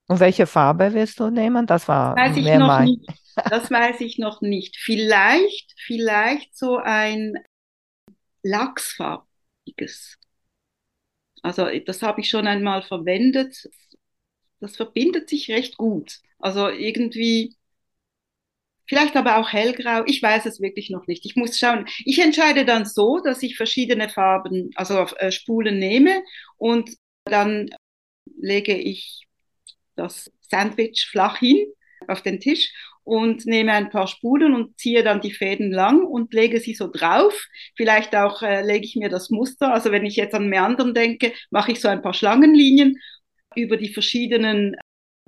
Und welche Farbe wirst du nehmen? Das war weiß ich noch mein. nicht. Das weiß ich noch nicht. Vielleicht, vielleicht so ein Lachsfarbiges. Also das habe ich schon einmal verwendet. Das verbindet sich recht gut. Also irgendwie, vielleicht aber auch hellgrau. Ich weiß es wirklich noch nicht. Ich muss schauen. Ich entscheide dann so, dass ich verschiedene Farben, also äh, Spulen nehme und dann lege ich das Sandwich flach hin auf den Tisch und nehme ein paar Spulen und ziehe dann die Fäden lang und lege sie so drauf. Vielleicht auch äh, lege ich mir das Muster. Also wenn ich jetzt an Meandern denke, mache ich so ein paar Schlangenlinien über die verschiedenen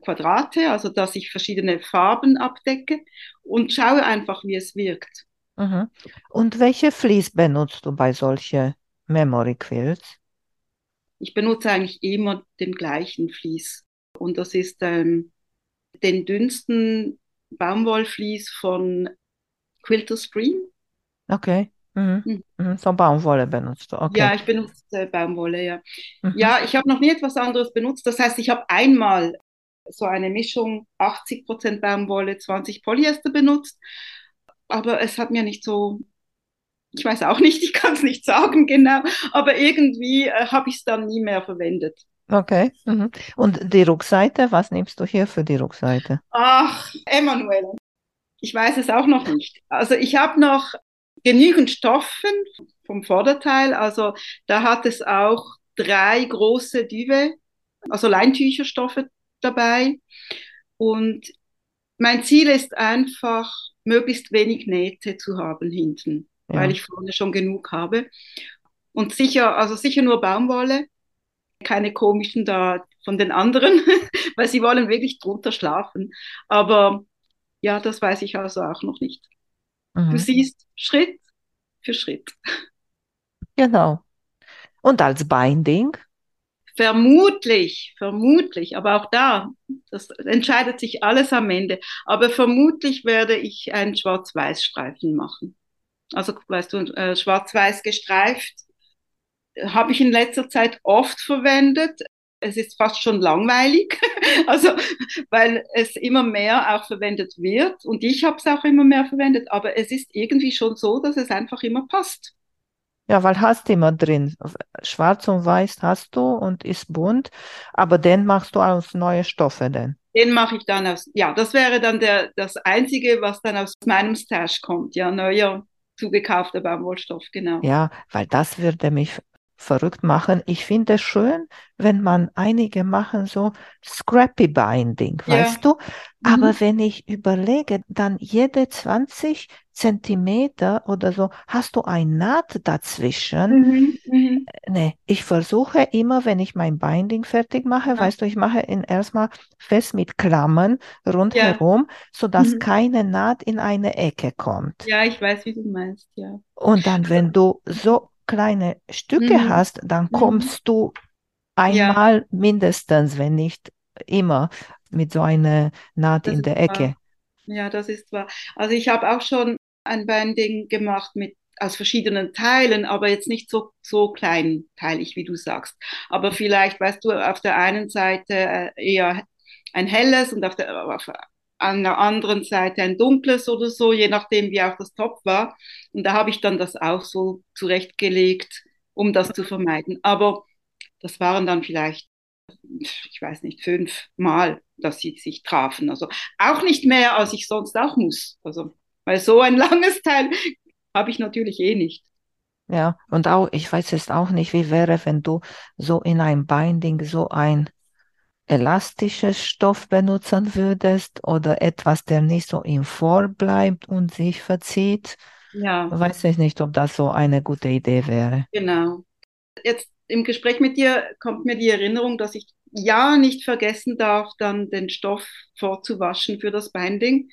Quadrate, also dass ich verschiedene Farben abdecke und schaue einfach, wie es wirkt. Mhm. Und welche Vlies benutzt du bei solchen Memory Quilts? Ich benutze eigentlich immer den gleichen Vlies. Und das ist ähm, den dünnsten Baumwollvlies von Quilter Stream. Okay. Mhm. Mhm. mhm. So Baumwolle benutzt du. Okay. Ja, ich benutze äh, Baumwolle, ja. Mhm. Ja, ich habe noch nie etwas anderes benutzt. Das heißt, ich habe einmal so eine Mischung 80% Baumwolle, 20 Polyester benutzt. Aber es hat mir nicht so ich weiß auch nicht, ich kann es nicht sagen genau, aber irgendwie äh, habe ich es dann nie mehr verwendet. Okay. Mhm. Und die Rückseite, was nimmst du hier für die Rückseite? Ach, Emanuel. Ich weiß es auch noch nicht. Also ich habe noch genügend Stoffen vom Vorderteil. Also da hat es auch drei große Duvet, also Leintücherstoffe dabei. Und mein Ziel ist einfach, möglichst wenig Nähte zu haben hinten, ja. weil ich vorne schon genug habe. Und sicher, also sicher nur Baumwolle, keine komischen da von den anderen, weil sie wollen wirklich drunter schlafen. Aber ja, das weiß ich also auch noch nicht. Mhm. Du siehst Schritt für Schritt. Genau. Und als Binding? Vermutlich, vermutlich, aber auch da, das entscheidet sich alles am Ende. Aber vermutlich werde ich einen Schwarz-Weiß-Streifen machen. Also, weißt du, äh, schwarz-weiß gestreift habe ich in letzter Zeit oft verwendet. Es ist fast schon langweilig, also weil es immer mehr auch verwendet wird und ich habe es auch immer mehr verwendet, aber es ist irgendwie schon so, dass es einfach immer passt. Ja, weil hast du immer drin. Schwarz und Weiß hast du und ist bunt, aber den machst du aus neue Stoffe denn. Den mache ich dann aus, ja, das wäre dann der, das Einzige, was dann aus meinem Stash kommt, ja, neuer zugekaufter Baumwollstoff, genau. Ja, weil das würde mich verrückt machen. Ich finde es schön, wenn man einige machen so Scrappy Binding, ja. weißt du? Aber mhm. wenn ich überlege, dann jede 20 Zentimeter oder so hast du ein Naht dazwischen. Mhm. Mhm. Nee, ich versuche immer, wenn ich mein Binding fertig mache, ja. weißt du, ich mache ihn erstmal fest mit Klammern rundherum, ja. sodass mhm. keine Naht in eine Ecke kommt. Ja, ich weiß, wie du meinst, ja. Und dann, wenn du so kleine Stücke mhm. hast, dann mhm. kommst du einmal ja. mindestens, wenn nicht immer, mit so einer Naht das in der Ecke. Wahr. Ja, das ist wahr. Also ich habe auch schon ein Binding gemacht mit aus verschiedenen Teilen, aber jetzt nicht so, so kleinteilig, wie du sagst. Aber vielleicht, weißt du, auf der einen Seite äh, eher ein helles und auf der, auf an der anderen Seite ein dunkles oder so, je nachdem, wie auch das Top war. Und da habe ich dann das auch so zurechtgelegt, um das zu vermeiden. Aber das waren dann vielleicht, ich weiß nicht, fünf Mal, dass sie sich trafen. Also auch nicht mehr, als ich sonst auch muss. Also, weil so ein langes Teil habe ich natürlich eh nicht. Ja, und auch, ich weiß jetzt auch nicht, wie wäre, wenn du so in ein Binding so ein elastisches Stoff benutzen würdest oder etwas, der nicht so im Vor bleibt und sich verzieht. Ja. Weiß ich nicht, ob das so eine gute Idee wäre. Genau. Jetzt im Gespräch mit dir kommt mir die Erinnerung, dass ich ja nicht vergessen darf, dann den Stoff vorzuwaschen für das Binding,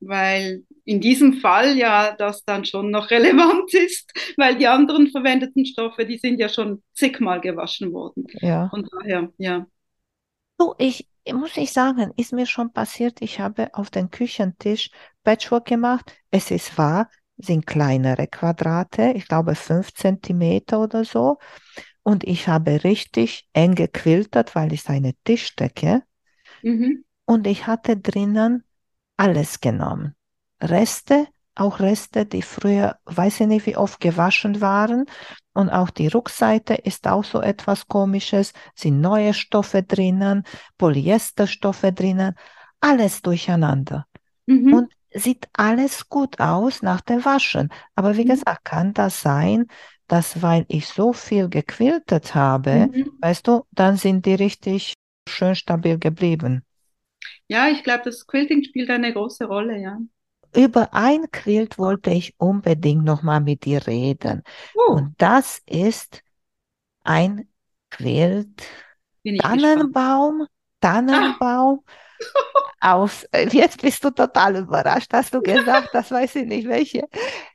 weil in diesem Fall ja das dann schon noch relevant ist, weil die anderen verwendeten Stoffe, die sind ja schon zigmal gewaschen worden. Ja. Und daher, ja. So, ich muss ich sagen, ist mir schon passiert, ich habe auf den Küchentisch Patchwork gemacht. Es ist wahr, sind kleinere Quadrate, ich glaube fünf Zentimeter oder so. Und ich habe richtig eng gequiltert, weil ich eine Tischdecke. Mhm. Und ich hatte drinnen alles genommen. Reste auch Reste, die früher, weiß ich nicht, wie oft gewaschen waren. Und auch die Rückseite ist auch so etwas Komisches, sind neue Stoffe drinnen, Polyesterstoffe drinnen, alles durcheinander. Mhm. Und sieht alles gut aus nach dem Waschen. Aber wie mhm. gesagt, kann das sein, dass weil ich so viel gequiltet habe, mhm. weißt du, dann sind die richtig schön stabil geblieben. Ja, ich glaube, das Quilting spielt eine große Rolle, ja über ein Quilt wollte ich unbedingt nochmal mit dir reden. Uh. Und das ist ein Quilt Tannenbaum, Tannenbaum. Ah. Aus, jetzt bist du total überrascht, hast du gesagt, das weiß ich nicht welche.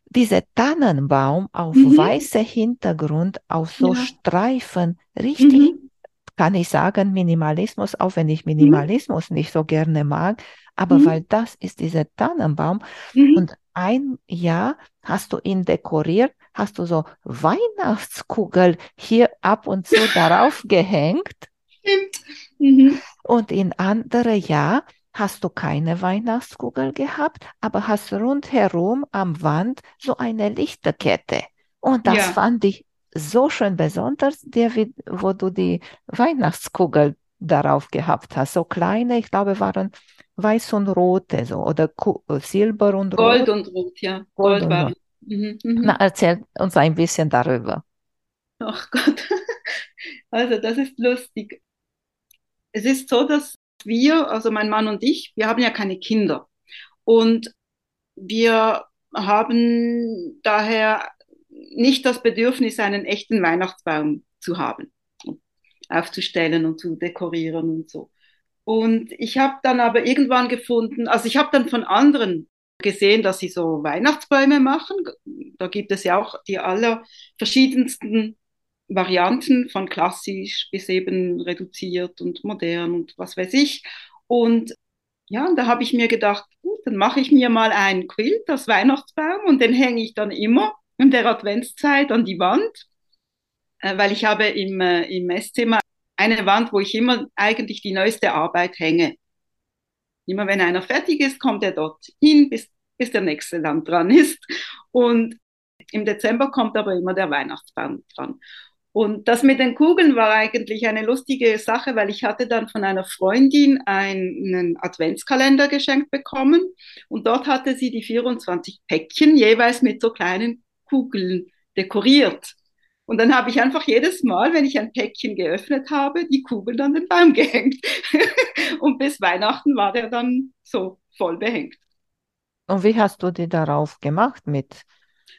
Dieser Tannenbaum auf mhm. weißer Hintergrund, auf so ja. Streifen, richtig mhm kann ich sagen, Minimalismus, auch wenn ich mhm. Minimalismus mhm. nicht so gerne mag, aber mhm. weil das ist dieser Tannenbaum mhm. und ein Jahr hast du ihn dekoriert, hast du so Weihnachtskugel hier ab und zu darauf gehängt. Stimmt. Mhm. Und in andere Jahr hast du keine Weihnachtskugel gehabt, aber hast rundherum am Wand so eine Lichterkette. Und das ja. fand ich so schön besonders, der, wo du die Weihnachtskugel darauf gehabt hast. So kleine, ich glaube, waren weiß und rote, so oder Silber und Gold rot. Gold und rot, ja. Gold, Gold war. Mhm, mhm. Na, erzähl uns ein bisschen darüber. Ach Gott, also das ist lustig. Es ist so, dass wir, also mein Mann und ich, wir haben ja keine Kinder. Und wir haben daher nicht das Bedürfnis, einen echten Weihnachtsbaum zu haben, aufzustellen und zu dekorieren und so. Und ich habe dann aber irgendwann gefunden, also ich habe dann von anderen gesehen, dass sie so Weihnachtsbäume machen. Da gibt es ja auch die aller verschiedensten Varianten von klassisch bis eben reduziert und modern und was weiß ich. Und ja, da habe ich mir gedacht, gut, dann mache ich mir mal einen Quilt als Weihnachtsbaum und den hänge ich dann immer in der Adventszeit an die Wand, äh, weil ich habe im, äh, im Esszimmer eine Wand, wo ich immer eigentlich die neueste Arbeit hänge. Immer wenn einer fertig ist, kommt er dort hin, bis, bis der nächste dann dran ist. Und im Dezember kommt aber immer der Weihnachtsbaum dran. Und das mit den Kugeln war eigentlich eine lustige Sache, weil ich hatte dann von einer Freundin einen Adventskalender geschenkt bekommen und dort hatte sie die 24 Päckchen jeweils mit so kleinen Kugeln dekoriert. Und dann habe ich einfach jedes Mal, wenn ich ein Päckchen geöffnet habe, die Kugel an den Baum gehängt. und bis Weihnachten war der dann so voll behängt. Und wie hast du die darauf gemacht? Mit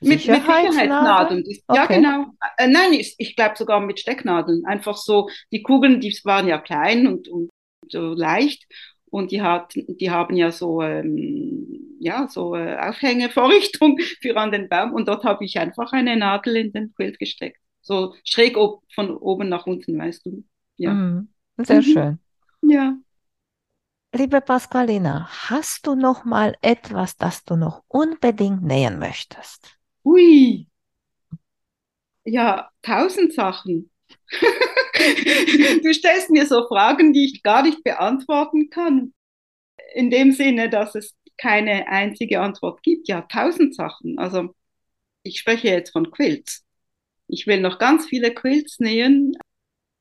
mit, Sicherheitsnadeln? Mit okay. Ja, genau. Äh, nein, ich, ich glaube sogar mit Stecknadeln. Einfach so, die Kugeln, die waren ja klein und, und so leicht. Und die, hat, die haben ja so, ähm, ja, so äh, Aufhängevorrichtung für an den Baum. Und dort habe ich einfach eine Nadel in den Quilt gesteckt. So schräg ob, von oben nach unten, weißt du. Ja. Mm, sehr mhm. schön. Ja. Liebe Pasqualina, hast du noch mal etwas, das du noch unbedingt nähen möchtest? Ui. Ja, tausend Sachen. du stellst mir so Fragen, die ich gar nicht beantworten kann. In dem Sinne, dass es keine einzige Antwort gibt. Ja, tausend Sachen. Also ich spreche jetzt von Quilts. Ich will noch ganz viele Quilts nähen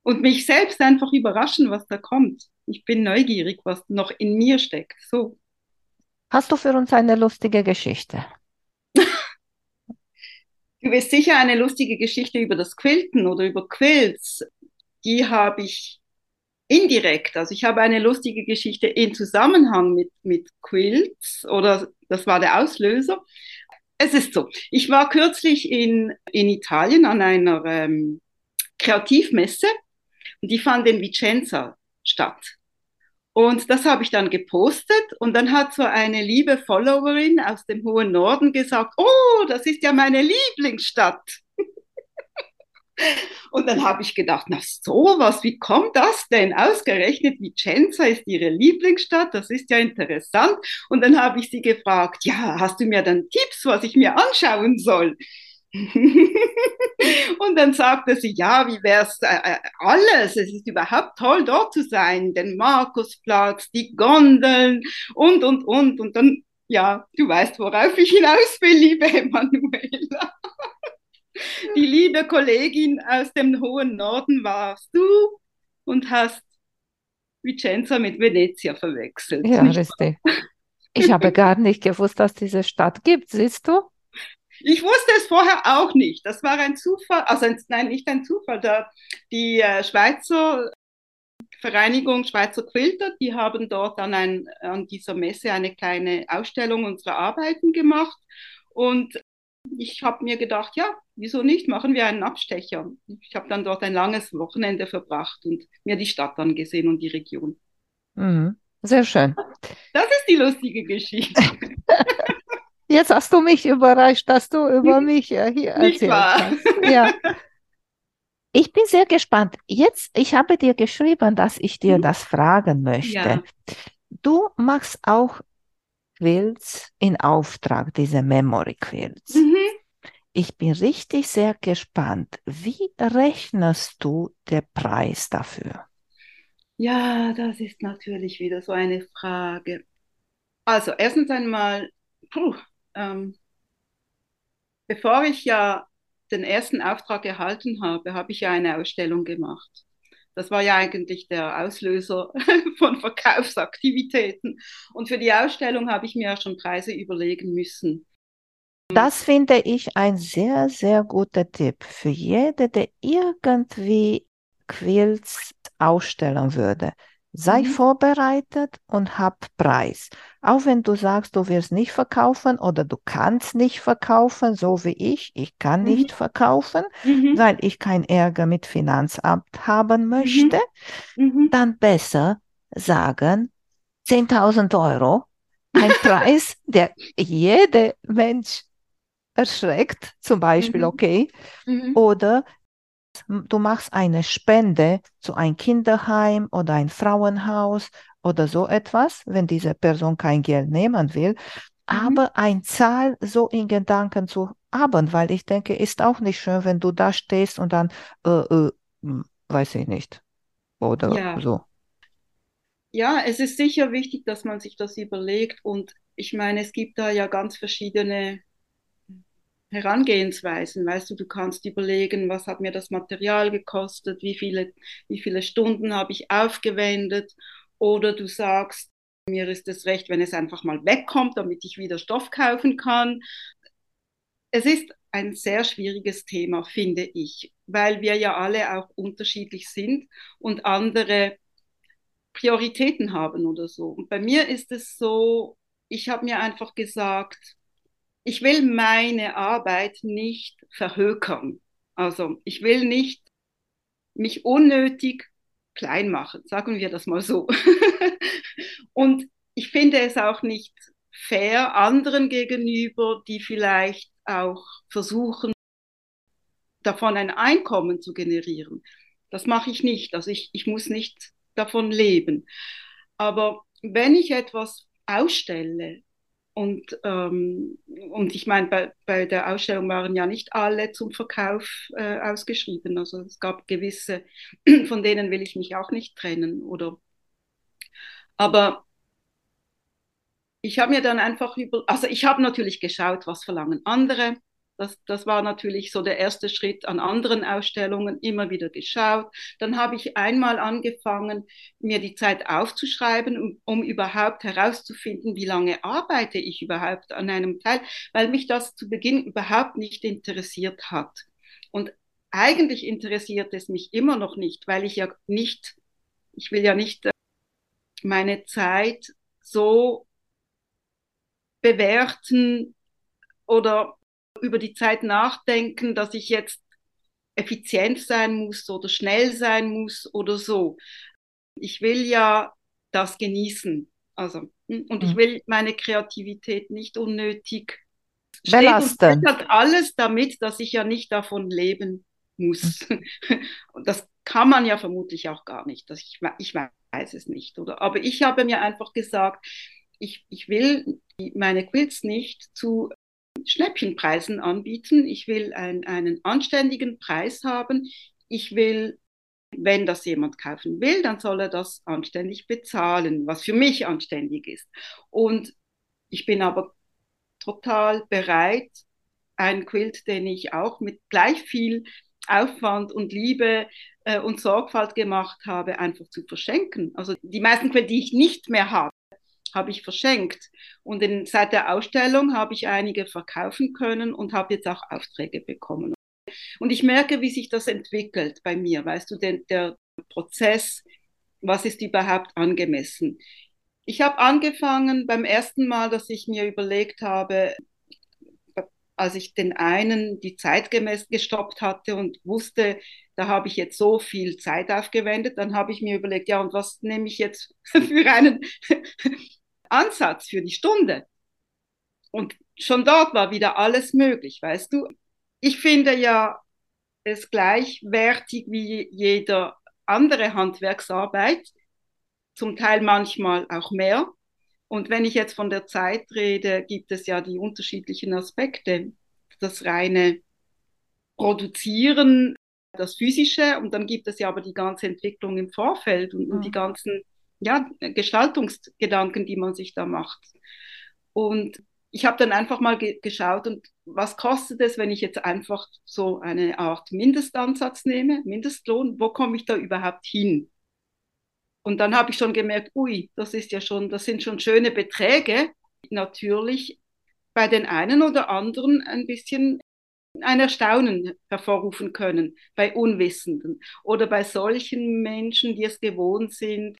und mich selbst einfach überraschen, was da kommt. Ich bin neugierig, was noch in mir steckt. So. Hast du für uns eine lustige Geschichte? du wirst sicher eine lustige Geschichte über das Quilten oder über Quilts die habe ich indirekt, also ich habe eine lustige Geschichte in Zusammenhang mit, mit Quilts oder das war der Auslöser. Es ist so, ich war kürzlich in, in Italien an einer ähm, Kreativmesse und die fand in Vicenza statt. Und das habe ich dann gepostet und dann hat so eine liebe Followerin aus dem hohen Norden gesagt, oh, das ist ja meine Lieblingsstadt. Und dann habe ich gedacht, na sowas, wie kommt das denn? Ausgerechnet Vicenza ist ihre Lieblingsstadt, das ist ja interessant. Und dann habe ich sie gefragt, ja, hast du mir dann Tipps, was ich mir anschauen soll? und dann sagte sie, ja, wie wäre es äh, äh, alles? Es ist überhaupt toll, dort zu sein. Den Markusplatz, die Gondeln und, und, und. Und dann, ja, du weißt, worauf ich hinaus will, liebe Emanuela. Die liebe Kollegin aus dem hohen Norden warst du und hast Vicenza mit Venezia verwechselt. Ja, richtig. Ich habe gar nicht gewusst, dass diese Stadt gibt, siehst du? Ich wusste es vorher auch nicht. Das war ein Zufall, also ein, nein, nicht ein Zufall. Da, die äh, Schweizer Vereinigung Schweizer Quilter, die haben dort an, ein, an dieser Messe eine kleine Ausstellung unserer Arbeiten gemacht. Und ich habe mir gedacht, ja, wieso nicht? Machen wir einen Abstecher. Ich habe dann dort ein langes Wochenende verbracht und mir die Stadt angesehen und die Region. Mhm. Sehr schön. Das ist die lustige Geschichte. Jetzt hast du mich überrascht, dass du über mich äh, hier erzählt hast. Ja. Ich bin sehr gespannt. Jetzt, ich habe dir geschrieben, dass ich dir mhm. das fragen möchte. Ja. Du machst auch Quilts in Auftrag, diese Memory Quilts. Mhm. Ich bin richtig sehr gespannt. Wie rechnest du den Preis dafür? Ja, das ist natürlich wieder so eine Frage. Also erstens einmal, puh, ähm, bevor ich ja den ersten Auftrag erhalten habe, habe ich ja eine Ausstellung gemacht. Das war ja eigentlich der Auslöser von Verkaufsaktivitäten. Und für die Ausstellung habe ich mir ja schon Preise überlegen müssen. Das finde ich ein sehr, sehr guter Tipp für jede, der irgendwie Quilts ausstellen würde. Sei mhm. vorbereitet und hab Preis. Auch wenn du sagst, du wirst nicht verkaufen oder du kannst nicht verkaufen, so wie ich. Ich kann mhm. nicht verkaufen, mhm. weil ich keinen Ärger mit Finanzamt haben mhm. möchte. Mhm. Dann besser sagen 10.000 Euro. Ein Preis, der jeder Mensch erschreckt, zum Beispiel, mhm. okay. Oder du machst eine Spende zu einem Kinderheim oder ein Frauenhaus oder so etwas, wenn diese Person kein Geld nehmen will, mhm. aber ein Zahl so in Gedanken zu haben, weil ich denke, ist auch nicht schön, wenn du da stehst und dann, äh, äh, hm, weiß ich nicht, oder ja. so. Ja, es ist sicher wichtig, dass man sich das überlegt und ich meine, es gibt da ja ganz verschiedene Herangehensweisen. Weißt du, du kannst überlegen, was hat mir das Material gekostet, wie viele, wie viele Stunden habe ich aufgewendet. Oder du sagst, mir ist es recht, wenn es einfach mal wegkommt, damit ich wieder Stoff kaufen kann. Es ist ein sehr schwieriges Thema, finde ich, weil wir ja alle auch unterschiedlich sind und andere Prioritäten haben oder so. Und bei mir ist es so, ich habe mir einfach gesagt, ich will meine Arbeit nicht verhökern. Also ich will nicht mich unnötig klein machen, sagen wir das mal so. und ich finde es auch nicht fair anderen gegenüber, die vielleicht auch versuchen, davon ein Einkommen zu generieren. Das mache ich nicht. Also ich, ich muss nicht davon leben. Aber wenn ich etwas ausstelle, und, ähm, und ich meine, bei, bei der Ausstellung waren ja nicht alle zum Verkauf äh, ausgeschrieben. Also es gab gewisse, von denen will ich mich auch nicht trennen. Oder aber ich habe mir dann einfach über, also ich habe natürlich geschaut, was verlangen andere. Das, das war natürlich so der erste Schritt an anderen Ausstellungen, immer wieder geschaut. Dann habe ich einmal angefangen, mir die Zeit aufzuschreiben, um, um überhaupt herauszufinden, wie lange arbeite ich überhaupt an einem Teil, weil mich das zu Beginn überhaupt nicht interessiert hat. Und eigentlich interessiert es mich immer noch nicht, weil ich ja nicht, ich will ja nicht äh, meine Zeit so bewerten oder über die Zeit nachdenken, dass ich jetzt effizient sein muss oder schnell sein muss oder so. Ich will ja das genießen. Also, hm, und ich mhm. will meine Kreativität nicht unnötig belasten. Und hat alles damit, dass ich ja nicht davon leben muss. Mhm. Und das kann man ja vermutlich auch gar nicht. Das ich, ich weiß es nicht, oder? Aber ich habe mir einfach gesagt, ich, ich will meine Quilts nicht zu Schnäppchenpreisen anbieten. Ich will ein, einen anständigen Preis haben. Ich will, wenn das jemand kaufen will, dann soll er das anständig bezahlen, was für mich anständig ist. Und ich bin aber total bereit, einen Quilt, den ich auch mit gleich viel Aufwand und Liebe äh, und Sorgfalt gemacht habe, einfach zu verschenken. Also die meisten Quilts, die ich nicht mehr habe, habe ich verschenkt. Und in, seit der Ausstellung habe ich einige verkaufen können und habe jetzt auch Aufträge bekommen. Und ich merke, wie sich das entwickelt bei mir. Weißt du, der, der Prozess, was ist überhaupt angemessen? Ich habe angefangen beim ersten Mal, dass ich mir überlegt habe, als ich den einen die Zeit gestoppt hatte und wusste, da habe ich jetzt so viel Zeit aufgewendet, dann habe ich mir überlegt, ja, und was nehme ich jetzt für einen Ansatz für die Stunde. Und schon dort war wieder alles möglich, weißt du. Ich finde ja es gleichwertig wie jeder andere Handwerksarbeit, zum Teil manchmal auch mehr. Und wenn ich jetzt von der Zeit rede, gibt es ja die unterschiedlichen Aspekte. Das reine Produzieren, das Physische und dann gibt es ja aber die ganze Entwicklung im Vorfeld und, und die ganzen ja, Gestaltungsgedanken, die man sich da macht. Und ich habe dann einfach mal ge geschaut und was kostet es, wenn ich jetzt einfach so eine Art Mindestansatz nehme, Mindestlohn, wo komme ich da überhaupt hin? Und dann habe ich schon gemerkt, ui, das ist ja schon, das sind schon schöne Beträge. Natürlich bei den einen oder anderen ein bisschen ein Erstaunen hervorrufen können bei Unwissenden oder bei solchen Menschen, die es gewohnt sind,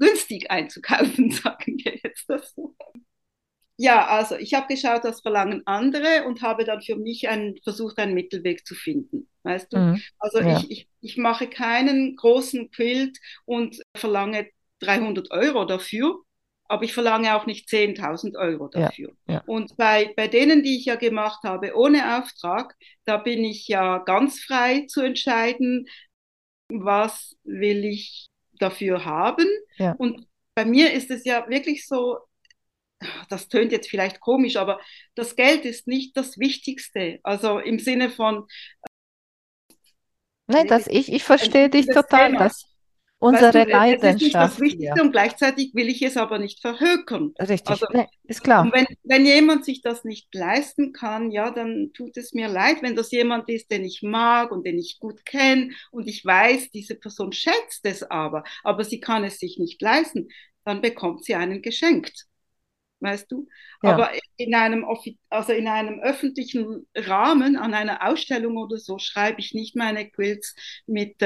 günstig einzukaufen, sagen wir jetzt das so. Ja, also ich habe geschaut, was verlangen andere und habe dann für mich einen, versucht, einen Mittelweg zu finden. Weißt du? Mhm. Also ja. ich, ich, ich mache keinen großen Quilt und verlange 300 Euro dafür, aber ich verlange auch nicht 10.000 Euro dafür. Ja, ja. Und bei, bei denen, die ich ja gemacht habe ohne Auftrag, da bin ich ja ganz frei zu entscheiden, was will ich dafür haben. Ja. Und bei mir ist es ja wirklich so, das tönt jetzt vielleicht komisch, aber das Geld ist nicht das Wichtigste. Also im Sinne von. Nein, das, ich, ich verstehe dich total. Thema. Das, unsere weißt du, Leidenschaft. Das ist nicht das Wichtigste ja. und gleichzeitig will ich es aber nicht verhökern. Richtig, also, nee, ist klar. Und wenn, wenn jemand sich das nicht leisten kann, ja, dann tut es mir leid, wenn das jemand ist, den ich mag und den ich gut kenne und ich weiß, diese Person schätzt es aber, aber sie kann es sich nicht leisten, dann bekommt sie einen geschenkt. Weißt du? Ja. Aber in einem, also in einem öffentlichen Rahmen, an einer Ausstellung oder so, schreibe ich nicht meine Quilts mit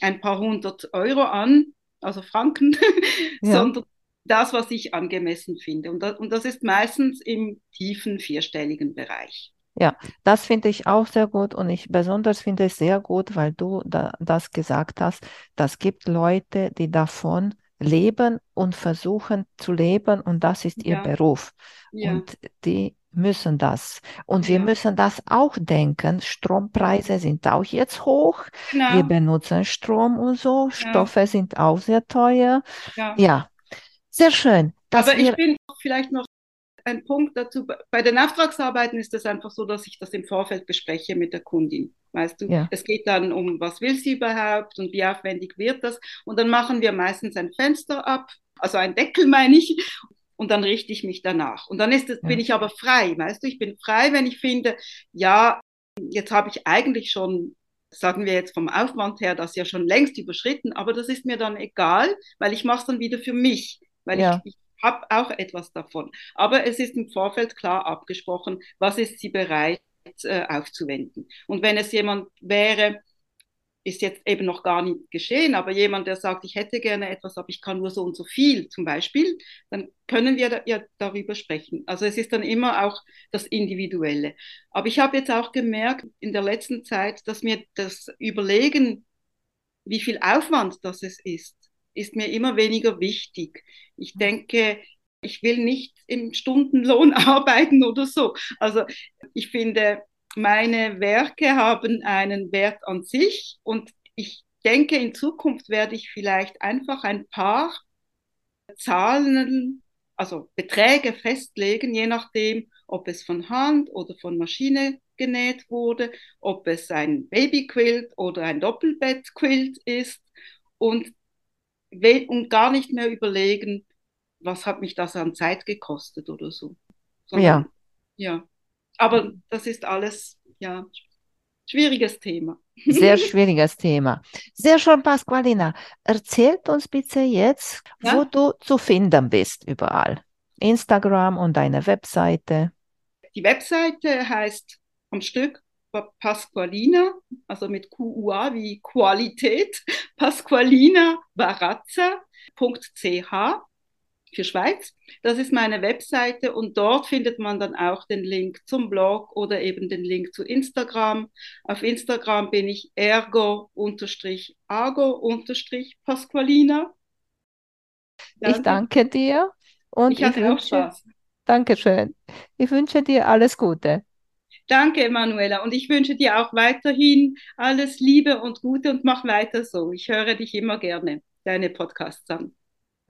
ein paar hundert Euro an, also Franken, ja. sondern das, was ich angemessen finde. Und das, und das ist meistens im tiefen vierstelligen Bereich. Ja, das finde ich auch sehr gut und ich besonders finde es sehr gut, weil du da, das gesagt hast. Das gibt Leute, die davon leben und versuchen zu leben und das ist ihr ja. Beruf. Ja. Und die müssen das. Und wir müssen das auch denken. Strompreise sind auch jetzt hoch. Genau. Wir benutzen Strom und so. Stoffe sind auch sehr teuer. Ja, sehr schön. Aber ich bin vielleicht noch ein Punkt dazu. Bei den Auftragsarbeiten ist es einfach so, dass ich das im Vorfeld bespreche mit der Kundin. Weißt du, ja. es geht dann um, was will sie überhaupt und wie aufwendig wird das. Und dann machen wir meistens ein Fenster ab, also ein Deckel meine ich, und dann richte ich mich danach. Und dann ist es, ja. bin ich aber frei, weißt du, ich bin frei, wenn ich finde, ja, jetzt habe ich eigentlich schon, sagen wir jetzt vom Aufwand her, das ja schon längst überschritten, aber das ist mir dann egal, weil ich mache es dann wieder für mich, weil ja. ich, ich habe auch etwas davon. Aber es ist im Vorfeld klar abgesprochen, was ist sie bereit äh, aufzuwenden. Und wenn es jemand wäre, ist jetzt eben noch gar nicht geschehen, aber jemand, der sagt, ich hätte gerne etwas, aber ich kann nur so und so viel zum Beispiel, dann können wir da, ja darüber sprechen. Also es ist dann immer auch das Individuelle. Aber ich habe jetzt auch gemerkt in der letzten Zeit, dass mir das Überlegen, wie viel Aufwand das es ist, ist mir immer weniger wichtig. Ich denke, ich will nicht im Stundenlohn arbeiten oder so. Also ich finde, meine Werke haben einen Wert an sich und ich denke, in Zukunft werde ich vielleicht einfach ein paar Zahlen, also Beträge festlegen, je nachdem, ob es von Hand oder von Maschine genäht wurde, ob es ein Babyquilt oder ein Doppelbettquilt ist und, und gar nicht mehr überlegen, was hat mich das an Zeit gekostet oder so. Sondern, ja. Ja. Aber das ist alles, ja, schwieriges Thema. Sehr schwieriges Thema. Sehr schön, Pasqualina. Erzählt uns bitte jetzt, ja? wo du zu finden bist überall. Instagram und deine Webseite. Die Webseite heißt am Stück Pasqualina, also mit QUA wie Qualität, Pasqualina Barazza.ch für Schweiz. Das ist meine Webseite und dort findet man dann auch den Link zum Blog oder eben den Link zu Instagram. Auf Instagram bin ich ergo-ago-pasqualina. Ich danke dir und ich, ich wünsche. Dankeschön. Ich wünsche dir alles Gute. Danke, Emanuela. Und ich wünsche dir auch weiterhin alles Liebe und Gute und mach weiter so. Ich höre dich immer gerne, deine Podcasts an.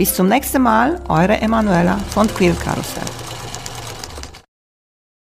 Bis zum nächsten Mal, eure Emanuela von Quill Karussell.